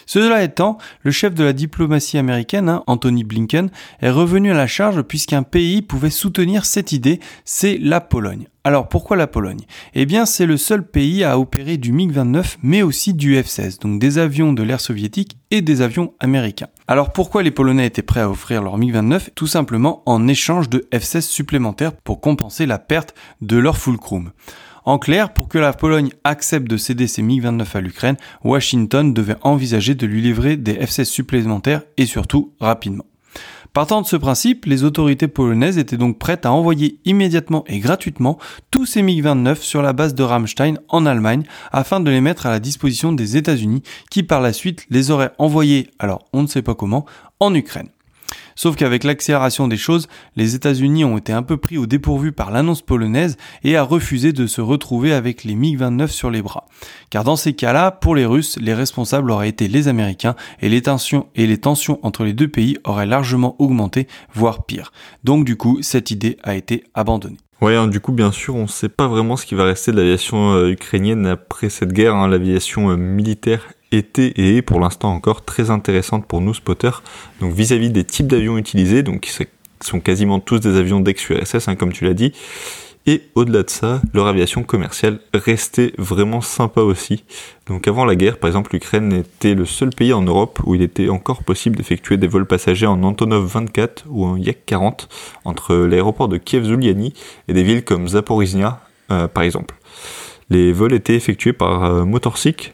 Speaker 1: Cela étant, le chef de la diplomatie américaine, hein, Anthony Blinken, est revenu à la charge puisqu'un pays pouvait soutenir cette idée, c'est la Pologne. Alors pourquoi la Pologne? Eh bien c'est le seul pays à opérer du MiG-29 mais aussi du F-16, donc des avions de l'ère soviétique et des avions américains. Alors pourquoi les Polonais étaient prêts à offrir leur MiG-29 Tout simplement en échange de F-16 supplémentaires pour compenser la perte de leur Fulcrum. En clair, pour que la Pologne accepte de céder ses MiG-29 à l'Ukraine, Washington devait envisager de lui livrer des F-16 supplémentaires et surtout rapidement. Partant de ce principe, les autorités polonaises étaient donc prêtes à envoyer immédiatement et gratuitement tous ces MiG-29 sur la base de Ramstein en Allemagne afin de les mettre à la disposition des États-Unis qui par la suite les auraient envoyés, alors on ne sait pas comment, en Ukraine. Sauf qu'avec l'accélération des choses, les États-Unis ont été un peu pris au dépourvu par l'annonce polonaise et a refusé de se retrouver avec les MiG-29 sur les bras. Car dans ces cas-là, pour les Russes, les responsables auraient été les Américains et les tensions, entre les deux pays auraient largement augmenté, voire pire. Donc du coup, cette idée a été abandonnée.
Speaker 2: Ouais, hein, du coup, bien sûr, on ne sait pas vraiment ce qui va rester de l'aviation euh, ukrainienne après cette guerre. Hein. L'aviation euh, militaire était et est pour l'instant encore très intéressante pour nous spotters. Donc vis-à-vis des types d'avions utilisés, donc qui sont quasiment tous des avions d'ex-URSS, hein, comme tu l'as dit. Et au-delà de ça, leur aviation commerciale restait vraiment sympa aussi. Donc avant la guerre, par exemple, l'Ukraine était le seul pays en Europe où il était encore possible d'effectuer des vols passagers en Antonov 24 ou en Yak 40 entre l'aéroport de Kiev-Zuliani et des villes comme Zaporizhia, euh, par exemple. Les vols étaient effectués par euh,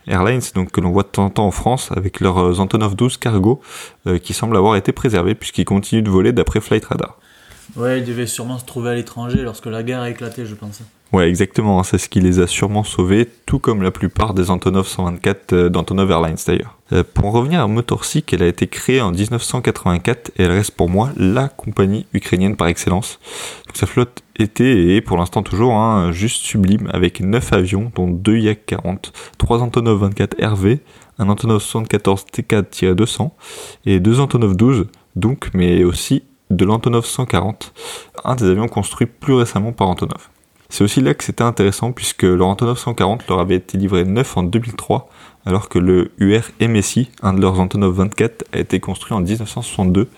Speaker 2: Airlines, donc que l'on voit de temps en temps en France, avec leurs euh, Antonov 12 cargo, euh, qui semblent avoir été préservés puisqu'ils continuent de voler d'après Flight Radar.
Speaker 3: Ouais, ils devaient sûrement se trouver à l'étranger lorsque la guerre a éclaté, je pense.
Speaker 2: Ouais, exactement, hein, c'est ce qui les a sûrement sauvés, tout comme la plupart des Antonov 124 euh, d'Antonov Airlines d'ailleurs. Euh, pour en revenir à Motorsic, elle a été créée en 1984 et elle reste pour moi la compagnie ukrainienne par excellence. Sa flotte était et est pour l'instant toujours hein, juste sublime avec 9 avions dont 2 Yak-40, 3 Antonov 24 RV, un Antonov 74 T4-200 et 2 Antonov 12 donc mais aussi de l'Antonov 140, un des avions construits plus récemment par Antonov. C'est aussi là que c'était intéressant puisque leur Antonov 140 leur avait été livré neuf en 2003 alors que le UR MSI, un de leurs Antonov 24, a été construit en 1962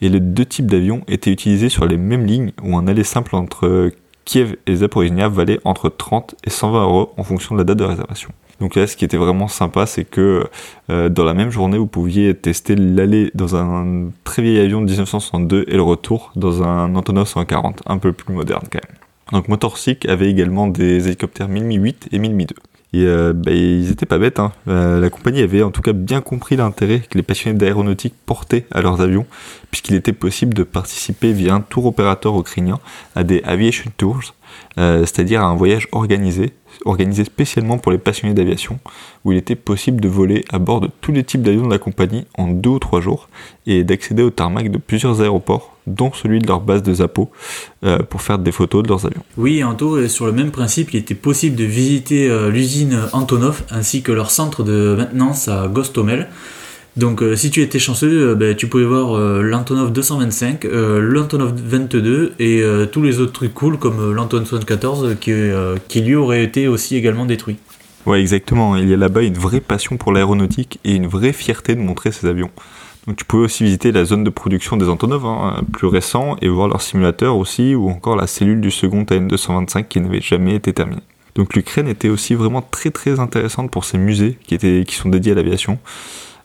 Speaker 2: et les deux types d'avions étaient utilisés sur les mêmes lignes où un aller simple entre Kiev et Zaporizhia valait entre 30 et 120 euros en fonction de la date de réservation. Donc là, ce qui était vraiment sympa, c'est que euh, dans la même journée, vous pouviez tester l'aller dans un très vieil avion de 1962 et le retour dans un Antonov 140, un peu plus moderne quand même. Donc Motorsic avait également des hélicoptères 1008 et 1002. Et euh, bah, ils étaient pas bêtes. Hein. Euh, la compagnie avait en tout cas bien compris l'intérêt que les passionnés d'aéronautique portaient à leurs avions, puisqu'il était possible de participer via un tour opérateur ukrainien à des aviation tours, euh, c'est-à-dire à un voyage organisé, organisé spécialement pour les passionnés d'aviation, où il était possible de voler à bord de tous les types d'avions de la compagnie en deux ou trois jours et d'accéder au tarmac de plusieurs aéroports, dont celui de leur base de Zapo, euh, pour faire des photos de leurs avions.
Speaker 3: Oui, Anto, sur le même principe, il était possible de visiter euh, l'usine Antonov ainsi que leur centre de maintenance à Gostomel. Donc euh, si tu étais chanceux, euh, ben, tu pouvais voir euh, l'Antonov 225, l'Antonov 22 et tous les autres trucs cool comme l'Antonov 74 qui, lui aurait été aussi également détruit.
Speaker 2: Ouais, exactement. Il y a là-bas une vraie passion pour l'aéronautique et une vraie fierté de montrer ces avions. Donc tu pouvais aussi visiter la zone de production des Antonov, hein, plus récents, et voir leur simulateur aussi, ou encore la cellule du second AN225 qui n'avait jamais été terminée. Donc l'Ukraine était aussi vraiment très très intéressante pour ces musées qui, étaient, qui sont dédiés à l'aviation.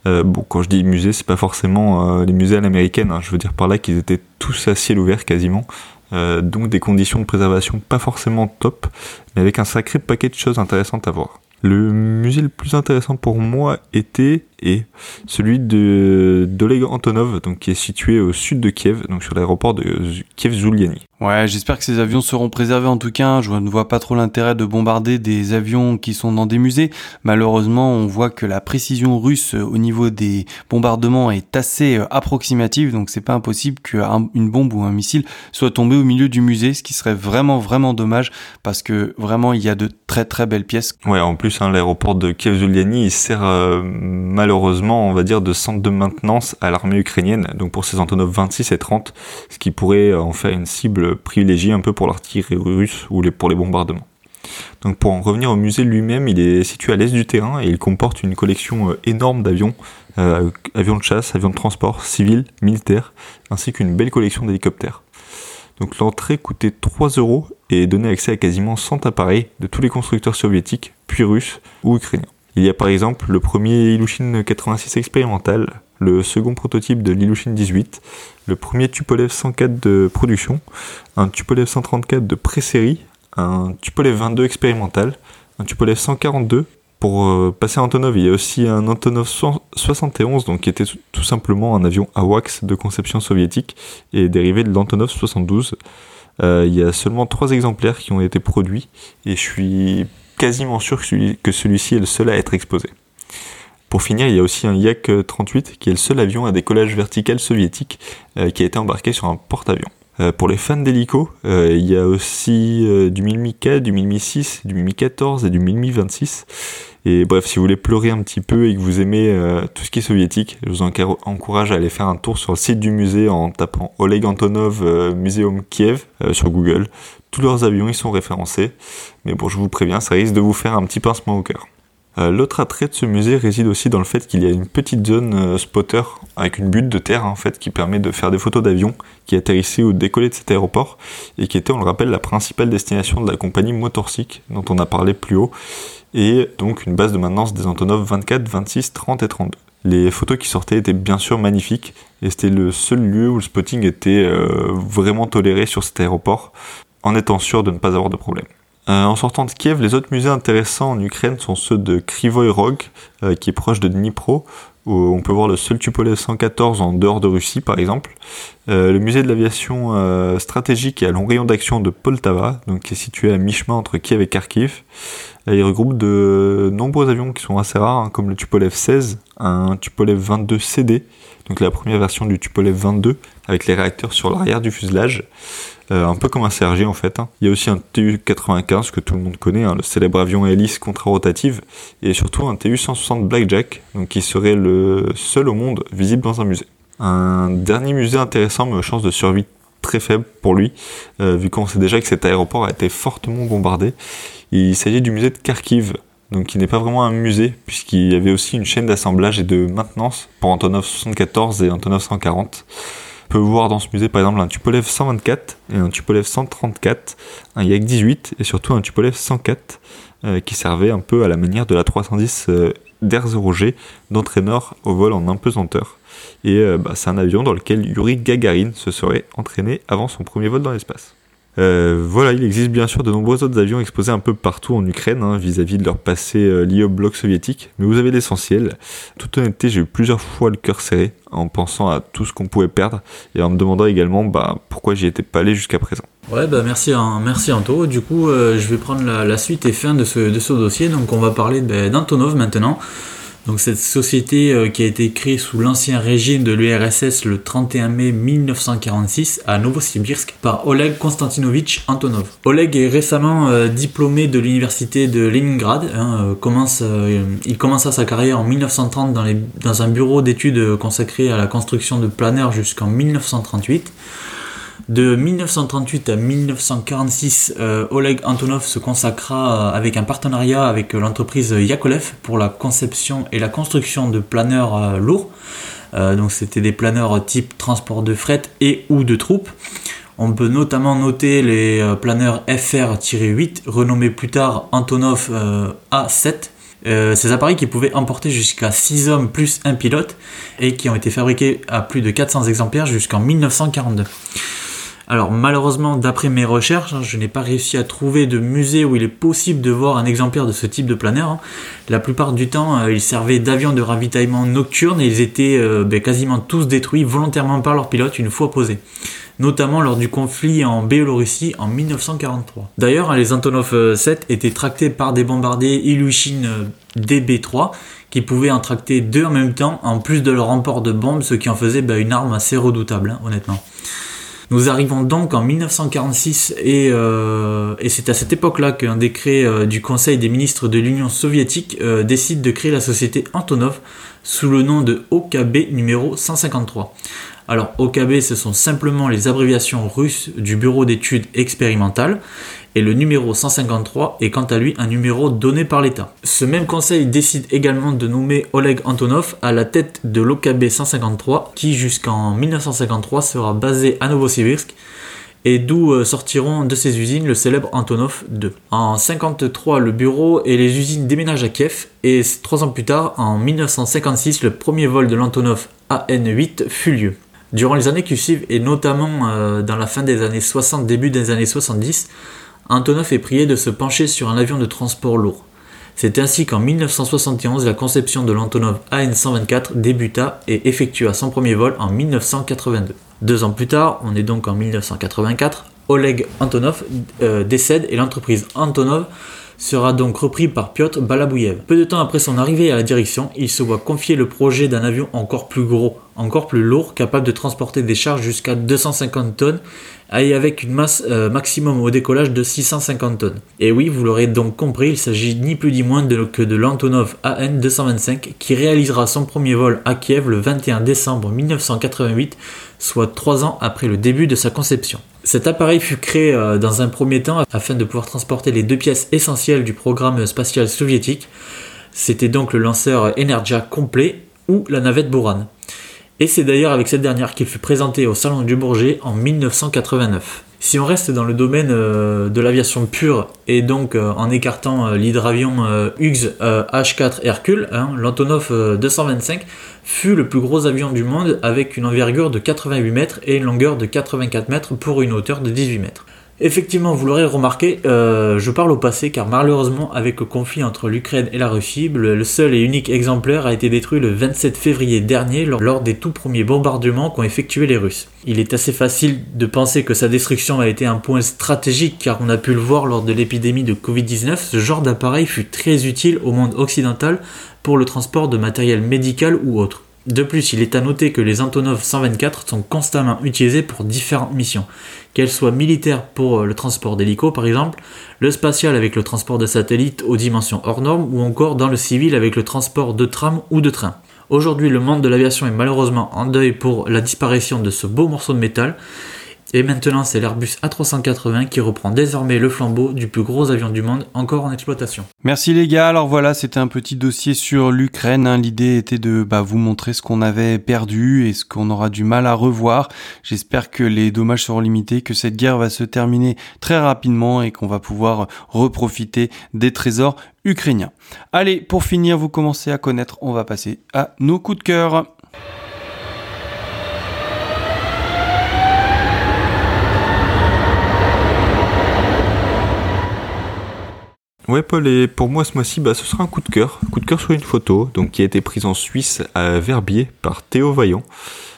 Speaker 2: Euh, bon, quand je dis musée, c'est pas forcément euh, les musées à l'américaine. Hein. Je veux dire par là qu'ils étaient tous à ciel ouvert quasiment. Euh, donc des conditions de préservation pas forcément top, mais avec un sacré paquet de choses intéressantes à voir. Le musée le plus intéressant pour moi était et celui de d'Oleg Antonov, donc qui est situé au sud de Kiev, donc sur l'aéroport de Kiev-Zuliani.
Speaker 1: Ouais, j'espère que ces avions seront préservés en tout cas. Je ne vois pas trop l'intérêt de bombarder des avions qui sont dans des musées. Malheureusement, on voit que la précision russe au niveau des bombardements est assez euh, approximative, donc c'est pas impossible qu'une bombe ou un missile soit tombé au milieu du musée, ce qui serait vraiment vraiment dommage parce que vraiment il y a de très très belles pièces.
Speaker 2: Ouais, en plus hein, l'aéroport de Kiev-Zuliani il sert euh, malheureusement, on va dire, de centre de maintenance à l'armée ukrainienne, donc pour ces Antonov 26 et 30, ce qui pourrait en faire une cible privilégiée un peu pour l'artillerie russe ou pour les bombardements. Donc pour en revenir au musée lui-même, il est situé à l'est du terrain et il comporte une collection euh, énorme d'avions, euh, avions de chasse, avions de transport, civils, militaires, ainsi qu'une belle collection d'hélicoptères. Donc l'entrée coûtait 3 euros et donnait accès à quasiment 100 appareils de tous les constructeurs soviétiques, puis russes ou ukrainiens. Il y a par exemple le premier Ilushin 86 expérimental, le second prototype de l'Ilushin 18, le premier Tupolev 104 de production, un Tupolev 134 de pré-série, un Tupolev 22 expérimental, un Tupolev 142 pour euh, passer à Antonov, il y a aussi un Antonov 71, donc qui était tout simplement un avion AWACS de conception soviétique et dérivé de l'Antonov 72. Euh, il y a seulement trois exemplaires qui ont été produits et je suis quasiment sûr que celui-ci est le seul à être exposé. Pour finir, il y a aussi un Yak 38 qui est le seul avion à décollage vertical soviétique euh, qui a été embarqué sur un porte-avions. Euh, pour les fans d'hélico, euh, il y a aussi euh, du 1000 4 du 1000 6 du 1000 14 et du 1000 26. Et bref, si vous voulez pleurer un petit peu et que vous aimez tout ce qui est soviétique, je vous encourage à aller faire un tour sur le site du musée en tapant Oleg Antonov Museum Kiev sur Google. Tous leurs avions ils sont référencés. Mais bon, je vous préviens, ça risque de vous faire un petit pincement au cœur. Euh, l'autre attrait de ce musée réside aussi dans le fait qu'il y a une petite zone euh, spotter avec une butte de terre en fait qui permet de faire des photos d'avions qui atterrissaient ou décollaient de cet aéroport et qui était, on le rappelle, la principale destination de la compagnie Motorsic dont on a parlé plus haut et donc une base de maintenance des Antonov 24, 26, 30 et 32. Les photos qui sortaient étaient bien sûr magnifiques et c'était le seul lieu où le spotting était euh, vraiment toléré sur cet aéroport en étant sûr de ne pas avoir de problème. Euh, en sortant de Kiev, les autres musées intéressants en Ukraine sont ceux de Krivoy Rog, euh, qui est proche de Dnipro, où on peut voir le seul Tupolev 114 en dehors de Russie, par exemple. Euh, le musée de l'aviation stratégique et à long rayon d'action de Poltava, qui est situé à mi-chemin entre Kiev et Kharkiv. il regroupe de nombreux avions qui sont assez rares, hein, comme le Tupolev 16, un Tupolev 22 CD, donc la première version du Tupolev 22, avec les réacteurs sur l'arrière du fuselage. Euh, un peu comme un CRG en fait. Hein. Il y a aussi un TU-95 que tout le monde connaît, hein, le célèbre avion hélice contre-rotative, et surtout un TU-160 Blackjack, donc qui serait le seul au monde visible dans un musée. Un dernier musée intéressant, mais aux chances de survie très faibles pour lui, euh, vu qu'on sait déjà que cet aéroport a été fortement bombardé. Il s'agit du musée de Kharkiv, qui n'est pas vraiment un musée, puisqu'il y avait aussi une chaîne d'assemblage et de maintenance pour Antonov 74 et Antonov 140 peut voir dans ce musée par exemple un Tupolev 124 et un Tupolev 134, un Yak 18 et surtout un Tupolev 104 euh, qui servait un peu à la manière de la 310 euh, d'R0G d'entraîneur au vol en impesanteur. Et euh, bah, c'est un avion dans lequel Yuri Gagarin se serait entraîné avant son premier vol dans l'espace. Euh, voilà, il existe bien sûr de nombreux autres avions exposés un peu partout en Ukraine hein, vis-à-vis de leur passé euh, lié au bloc soviétique, mais vous avez l'essentiel. Toute honnêteté, j'ai eu plusieurs fois le cœur serré en pensant à tout ce qu'on pouvait perdre et en me demandant également bah, pourquoi j'y étais pas allé jusqu'à présent.
Speaker 3: Ouais, bah merci, hein, merci Anto. Du coup, euh, je vais prendre la, suite et fin de ce, dossier. Donc, on va parler bah, d'Antonov maintenant. Donc cette société euh, qui a été créée sous l'ancien régime de l'URSS le 31 mai 1946 à Novosibirsk par Oleg Konstantinovich Antonov. Oleg est récemment euh, diplômé de l'université de Leningrad. Hein, euh, commence, il commença sa carrière en 1930 dans, dans un bureau d'études consacré à la construction de planeurs jusqu'en 1938. De 1938 à 1946, euh, Oleg Antonov se consacra euh, avec un partenariat avec l'entreprise Yakolev pour la conception et la construction de planeurs euh, lourds. donc c'était des planeurs type transport de fret et ou de troupes. On peut notamment noter les planeurs FR-8 renommés plus tard Antonov A7. ces appareils qui pouvaient emporter jusqu'à 6 hommes plus un pilote et qui ont été fabriqués à plus de 400 exemplaires jusqu'en 1942. Alors malheureusement, d'après mes recherches, hein, je n'ai pas réussi à trouver de musée où il est possible de voir un exemplaire de ce type de planeur. Hein. La plupart du temps, euh, ils servaient d'avions de ravitaillement nocturne et ils étaient euh, ben, quasiment tous détruits volontairement par leurs pilotes une fois posés notamment lors du conflit en Biélorussie en 1943. D'ailleurs, les Antonov 7 euh, étaient tractés par des bombardiers Ilyushin DB3 qui pouvaient en tracter deux en même temps en plus de leur emport de bombes, ce qui en faisait ben, une arme assez redoutable, hein, honnêtement. Nous arrivons donc en 1946 euh, et, c'est à cette époque-là qu'un décret euh, du Conseil des ministres de l'Union soviétique euh, décide de créer la société Antonov sous le nom de OKB numéro 153. Alors OKB ce sont simplement les abréviations russes du Bureau d'études expérimentales et le numéro 153 est quant à lui un numéro donné par l'État. Ce même conseil décide également de nommer Oleg Antonov à la tête de l'OKB 153 qui jusqu'en 1953 sera basé à Novosibirsk et d'où sortiront de ces usines le célèbre Antonov 2. En 53, le bureau et les usines déménagent à Kiev et trois ans plus tard, en 1956, le premier vol de l'Antonov AN8 fut lieu. Durant les années qui suivent, et notamment dans la fin des années 60, début des années 70, Antonov est prié de se pencher sur un avion de transport lourd. C'est ainsi qu'en 1971, la conception de l'Antonov AN-124 débuta et effectua son premier vol en 1982. Deux ans plus tard, on est donc en 1984, Oleg Antonov euh, décède et l'entreprise Antonov sera donc repris par Piotr Balabouyev. Peu de temps après son arrivée à la direction, il se voit confier le projet d'un avion encore plus gros, encore plus lourd, capable de transporter des charges jusqu'à 250 tonnes et avec une masse euh, maximum au décollage de 650 tonnes. Et oui, vous l'aurez donc compris, il s'agit ni plus ni moins que de l'Antonov AN-225 qui réalisera son premier vol à Kiev le 21 décembre 1988, soit trois ans après le début de sa conception. Cet appareil fut créé euh, dans un premier temps afin de pouvoir transporter les deux pièces essentielles du programme spatial soviétique. C'était donc le lanceur Energia complet ou la navette Buran. Et c'est d'ailleurs avec cette dernière qu'il fut présenté au Salon du Bourget en 1989. Si on reste dans le domaine euh, de l'aviation pure et donc euh, en écartant euh, l'hydravion Hughes H4 Hercule, hein, l'Antonov 225 fut le plus gros avion du monde avec une envergure de 88 mètres et une longueur de 84 mètres pour une hauteur de 18 mètres. Effectivement, vous l'aurez remarqué, euh, je parle au passé car malheureusement, avec le conflit entre l'Ukraine et la Russie, le, seul et unique exemplaire a été détruit le 27 février dernier lors, des tout premiers bombardements qu'ont effectués les Russes. Il est assez facile de penser que sa destruction a été un point stratégique car on a pu le voir lors de l'épidémie de Covid-19, ce genre d'appareil fut très utile au monde occidental pour le transport de matériel médical ou autre. De plus, il est à noter que les Antonov 124 sont constamment utilisés pour différentes missions, qu'elles soient militaires pour le transport d'hélicos par exemple, le spatial avec le transport de satellites aux dimensions hors normes ou encore dans le civil avec le transport de tram ou de train. Aujourd'hui, le monde de l'aviation est malheureusement en deuil pour la disparition de ce beau morceau de métal et maintenant, c'est l'Airbus A380 qui reprend désormais le flambeau du plus gros avion du monde encore en exploitation.
Speaker 1: Merci les gars. Alors voilà, c'était un petit dossier sur l'Ukraine. Hein. L'idée était de bah, vous montrer ce qu'on avait perdu et ce qu'on aura du mal à revoir. J'espère que les dommages seront limités, que cette guerre va se terminer très rapidement et qu'on va pouvoir reprofiter des trésors ukrainiens. Allez, pour finir, vous commencez à connaître, on va passer à nos coups de cœur.
Speaker 2: Ouais, Paul, et pour moi ce mois-ci, bah, ce sera un coup de cœur. coup de cœur sur une photo donc, qui a été prise en Suisse à Verbier par Théo Vaillant.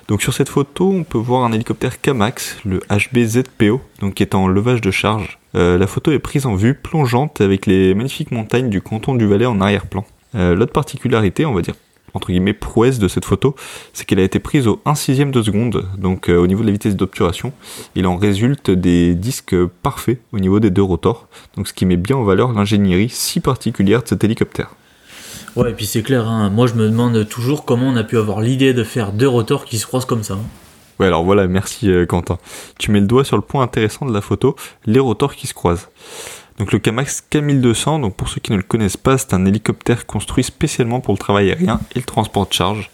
Speaker 2: Donc sur cette photo, on peut voir un hélicoptère Kamax, le HBZPO, donc qui est en levage de charge. Euh, la photo est prise en vue plongeante avec les magnifiques montagnes du canton du Valais en arrière-plan. Euh, l'autre particularité, on va dire entre guillemets prouesse de cette photo, c'est qu'elle a été prise au 1 sixième de seconde, donc euh, au niveau de la vitesse d'obturation, il en résulte des disques parfaits au niveau des deux rotors, donc ce qui met bien en valeur l'ingénierie si particulière de cet hélicoptère.
Speaker 3: Ouais, et puis c'est clair, hein. moi je me demande toujours comment on a pu avoir l'idée de faire deux rotors qui se croisent comme ça. Hein.
Speaker 2: Ouais, alors voilà, merci euh, Quentin. Tu mets le doigt sur le point intéressant de la photo, les rotors qui se croisent. Donc le Kamax K1200, donc pour ceux qui ne le connaissent pas, c'est un hélicoptère construit spécialement pour le travail aérien et le transport de charge.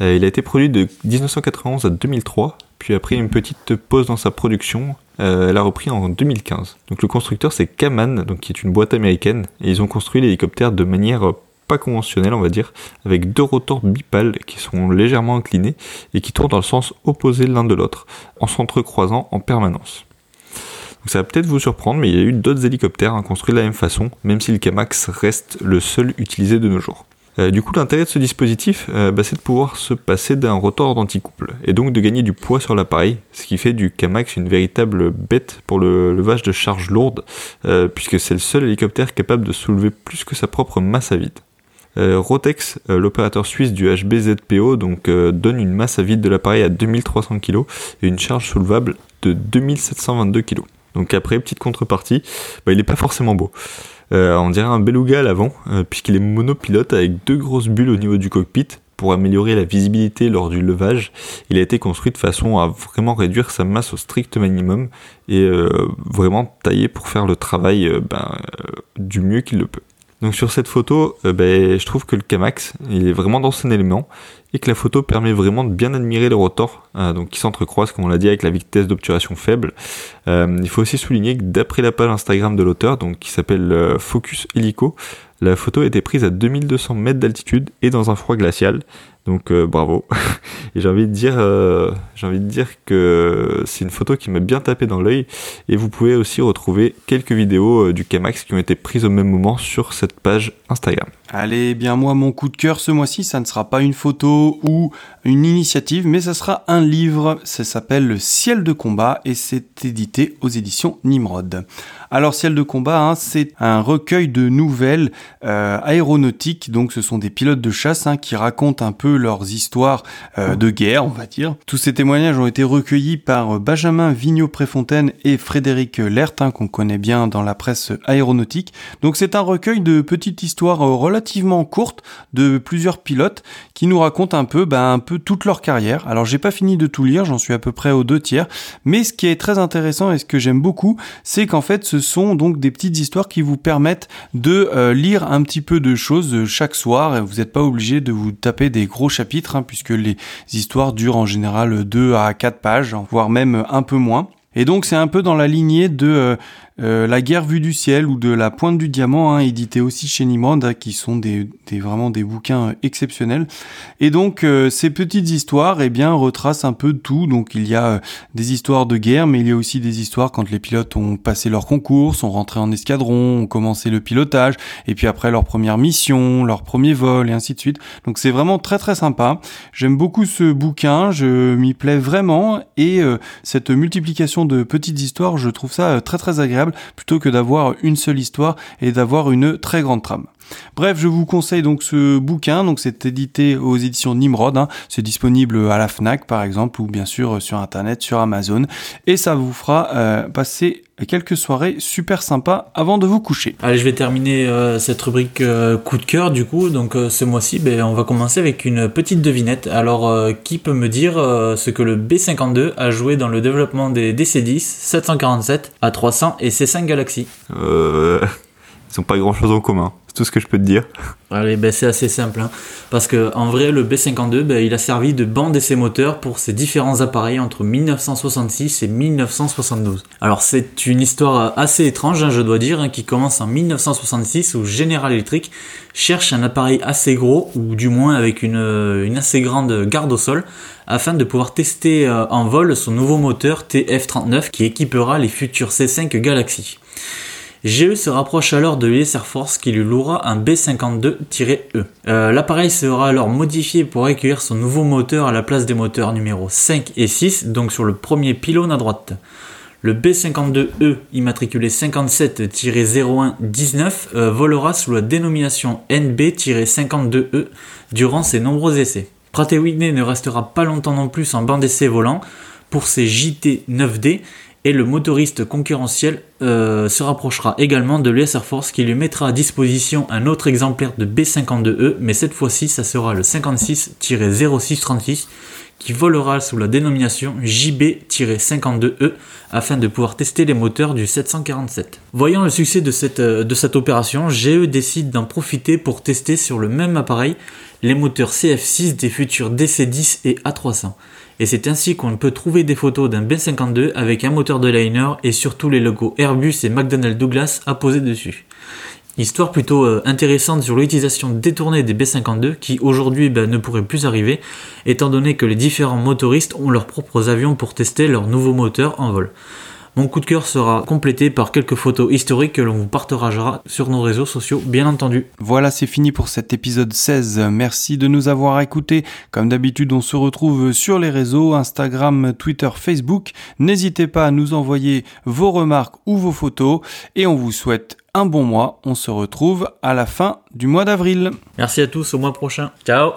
Speaker 2: Euh, il a été produit de 1991 à 2003, puis après une petite pause dans sa production, euh, elle a repris en 2015. Donc le constructeur c'est Kaman, donc qui est une boîte américaine, et ils ont construit l'hélicoptère de manière pas conventionnelle on va dire, avec deux rotors bipales qui sont légèrement inclinés et qui tournent dans le sens opposé l'un de l'autre, en s'entrecroisant en permanence ça va peut-être vous surprendre, mais il y a eu d'autres hélicoptères construits de la même façon, même si le Kamax reste le seul utilisé de nos jours. Euh, du coup, l'intérêt de ce dispositif, euh, bah, c'est de pouvoir se passer d'un rotor d'anticouple, et donc de gagner du poids sur l'appareil, ce qui fait du Kamax une véritable bête pour le levage de charges lourdes, euh, puisque c'est le seul hélicoptère capable de soulever plus que sa propre masse à vide. Rotex, l'opérateur suisse du HBZPO, donc, donne une masse à vide de l'appareil à 2300 kg et une charge soulevable de 2722 kg. Donc après, petite contrepartie, bah, il n'est pas forcément beau. Euh, on dirait un beluga à l'avant, euh, puisqu'il est monopilote avec deux grosses bulles au niveau du cockpit. Pour améliorer la visibilité lors du levage, il a été construit de façon à vraiment réduire sa masse au strict minimum et euh, vraiment taillé pour faire le travail ben, du mieux qu'il le peut. Sur cette photo, ben, je trouve que le Kamax, est vraiment dans son élément et que la photo permet vraiment de bien admirer les rotors, donc qui s'entrecroisent comme on l'a dit avec la vitesse d'obturation faible. il faut aussi souligner que d'après la page Instagram de l'auteur, qui s'appelle Focus Helico, la photo a été prise à 2200 mètres d'altitude et dans un froid glacial. Donc euh, bravo. et j'ai envie de dire, euh, j'ai envie de dire que c'est une photo qui m'a bien tapé dans l'œil. Et vous pouvez aussi retrouver quelques vidéos euh, du Kmax qui ont été prises au même moment sur cette page Instagram.
Speaker 1: Allez, bien moi, mon coup de cœur ce mois-ci, ça ne sera pas une photo ou une initiative, mais ça sera un livre. Ça s'appelle Le ciel de combat et c'est édité aux éditions Nimrod. Alors, ciel de combat, hein, c'est un recueil de nouvelles aéronautiques. Donc, ce sont des pilotes de chasse hein, qui racontent un peu leurs histoires euh, de guerre, on va dire. Tous ces témoignages ont été recueillis par Benjamin Vigneault-Préfontaine et Frédéric Lertin, qu'on connaît bien dans la presse aéronautique. Donc c'est un recueil de petites histoires euh, relativement courtes de plusieurs pilotes qui nous racontent un peu, ben, un peu toute leur carrière. Alors j'ai pas fini de tout lire, j'en suis à peu près aux deux tiers, mais ce qui est très intéressant et ce que j'aime beaucoup, c'est qu'en fait ce sont donc des petites histoires qui vous permettent de euh, lire un petit peu de choses chaque soir. Et vous n'êtes pas obligé de vous taper des gros chapitres, hein, puisque les histoires durent en général 2 à 4 pages, voire même un peu moins. Et donc c'est un peu dans la lignée de euh, euh, la guerre vue du ciel ou de La Pointe du Diamant, hein, édité aussi chez Nimrod, qui sont des, des, vraiment des bouquins euh, exceptionnels. Et donc euh, ces petites histoires, eh bien, retracent un peu tout. Donc il y a des histoires de guerre, mais il y a aussi des histoires quand les pilotes ont passé leur concours, sont rentrés en escadron, ont commencé le pilotage, et puis après leur première mission, leur premier vol, et ainsi de suite. Donc c'est vraiment très très sympa. J'aime beaucoup ce bouquin, je m'y plais vraiment, et cette multiplication de petites histoires, je trouve ça très très agréable plutôt que d'avoir une seule histoire et d'avoir une très grande trame. Bref, je vous conseille donc ce bouquin, donc c'est édité aux éditions Nimrod, hein. c'est disponible à la Fnac par exemple ou bien sûr sur internet, sur Amazon, et ça vous fera euh, passer quelques soirées super sympas avant de vous coucher.
Speaker 3: Allez, je vais terminer euh, cette rubrique euh, coup de cœur du coup, donc ce mois-ci, ben, on va commencer avec une petite devinette. Alors, qui peut me dire ce que le B52 a joué dans le développement des DC-10, 747, A300 et C5 Galaxy
Speaker 2: Euh... Ils n'ont pas grand-chose en commun tout ce que je peux te dire.
Speaker 3: Allez, ben c'est assez simple. Hein. Parce que en vrai, le B52, ben, il a servi de banc d'essai moteur pour ses différents appareils entre 1966 et 1972. Alors c'est une histoire assez étrange, hein, je dois dire, hein, qui commence en 1966 où General Electric cherche un appareil assez gros, ou du moins avec une, une assez grande garde au sol, afin de pouvoir tester euh, en vol son nouveau moteur TF39 qui équipera les futurs C5 Galaxy. GE se rapproche alors de l'US Air Force qui lui louera un B-52-E. Euh, l'appareil sera alors modifié pour accueillir son nouveau moteur à la place des moteurs numéro 5 et 6, donc sur le premier pylône à droite. Le B-52E, immatriculé 57-01-19, euh, volera sous la dénomination NB-52E durant ses nombreux essais. Pratt Whitney ne restera pas longtemps non plus en banc d'essai volant pour ses JT-9D et le motoriste concurrentiel euh, se rapprochera également de l'US Air Force qui lui mettra à disposition un autre exemplaire de B-52E, mais cette fois-ci ça sera le 56-0636 qui volera sous la dénomination JB-52E afin de pouvoir tester les moteurs du 747. Voyant le succès de cette, euh, de cette opération, GE décide d'en profiter pour tester sur le même appareil les moteurs CF6 des futurs DC-10 et A300 et c'est ainsi qu'on peut trouver des photos d'un B52 avec un moteur de liner et surtout les logos Airbus et McDonnell Douglas apposés dessus. Histoire plutôt euh, intéressante sur l'utilisation détournée des B52 qui aujourd'hui ben, ne pourrait plus arriver étant donné que les différents motoristes ont leurs propres avions pour tester leurs nouveaux moteurs en vol. Mon coup de cœur sera complété par quelques photos historiques que l'on vous partagera sur nos réseaux sociaux, bien entendu.
Speaker 1: Voilà, c'est fini pour cet épisode 16. Merci de nous avoir écoutés. Comme d'habitude, on se retrouve sur les réseaux Instagram, Twitter, Facebook. N'hésitez pas à nous envoyer vos remarques ou vos photos et on vous souhaite un bon mois. On se retrouve à la fin du mois d'avril.
Speaker 3: Merci à tous, au mois prochain. Ciao.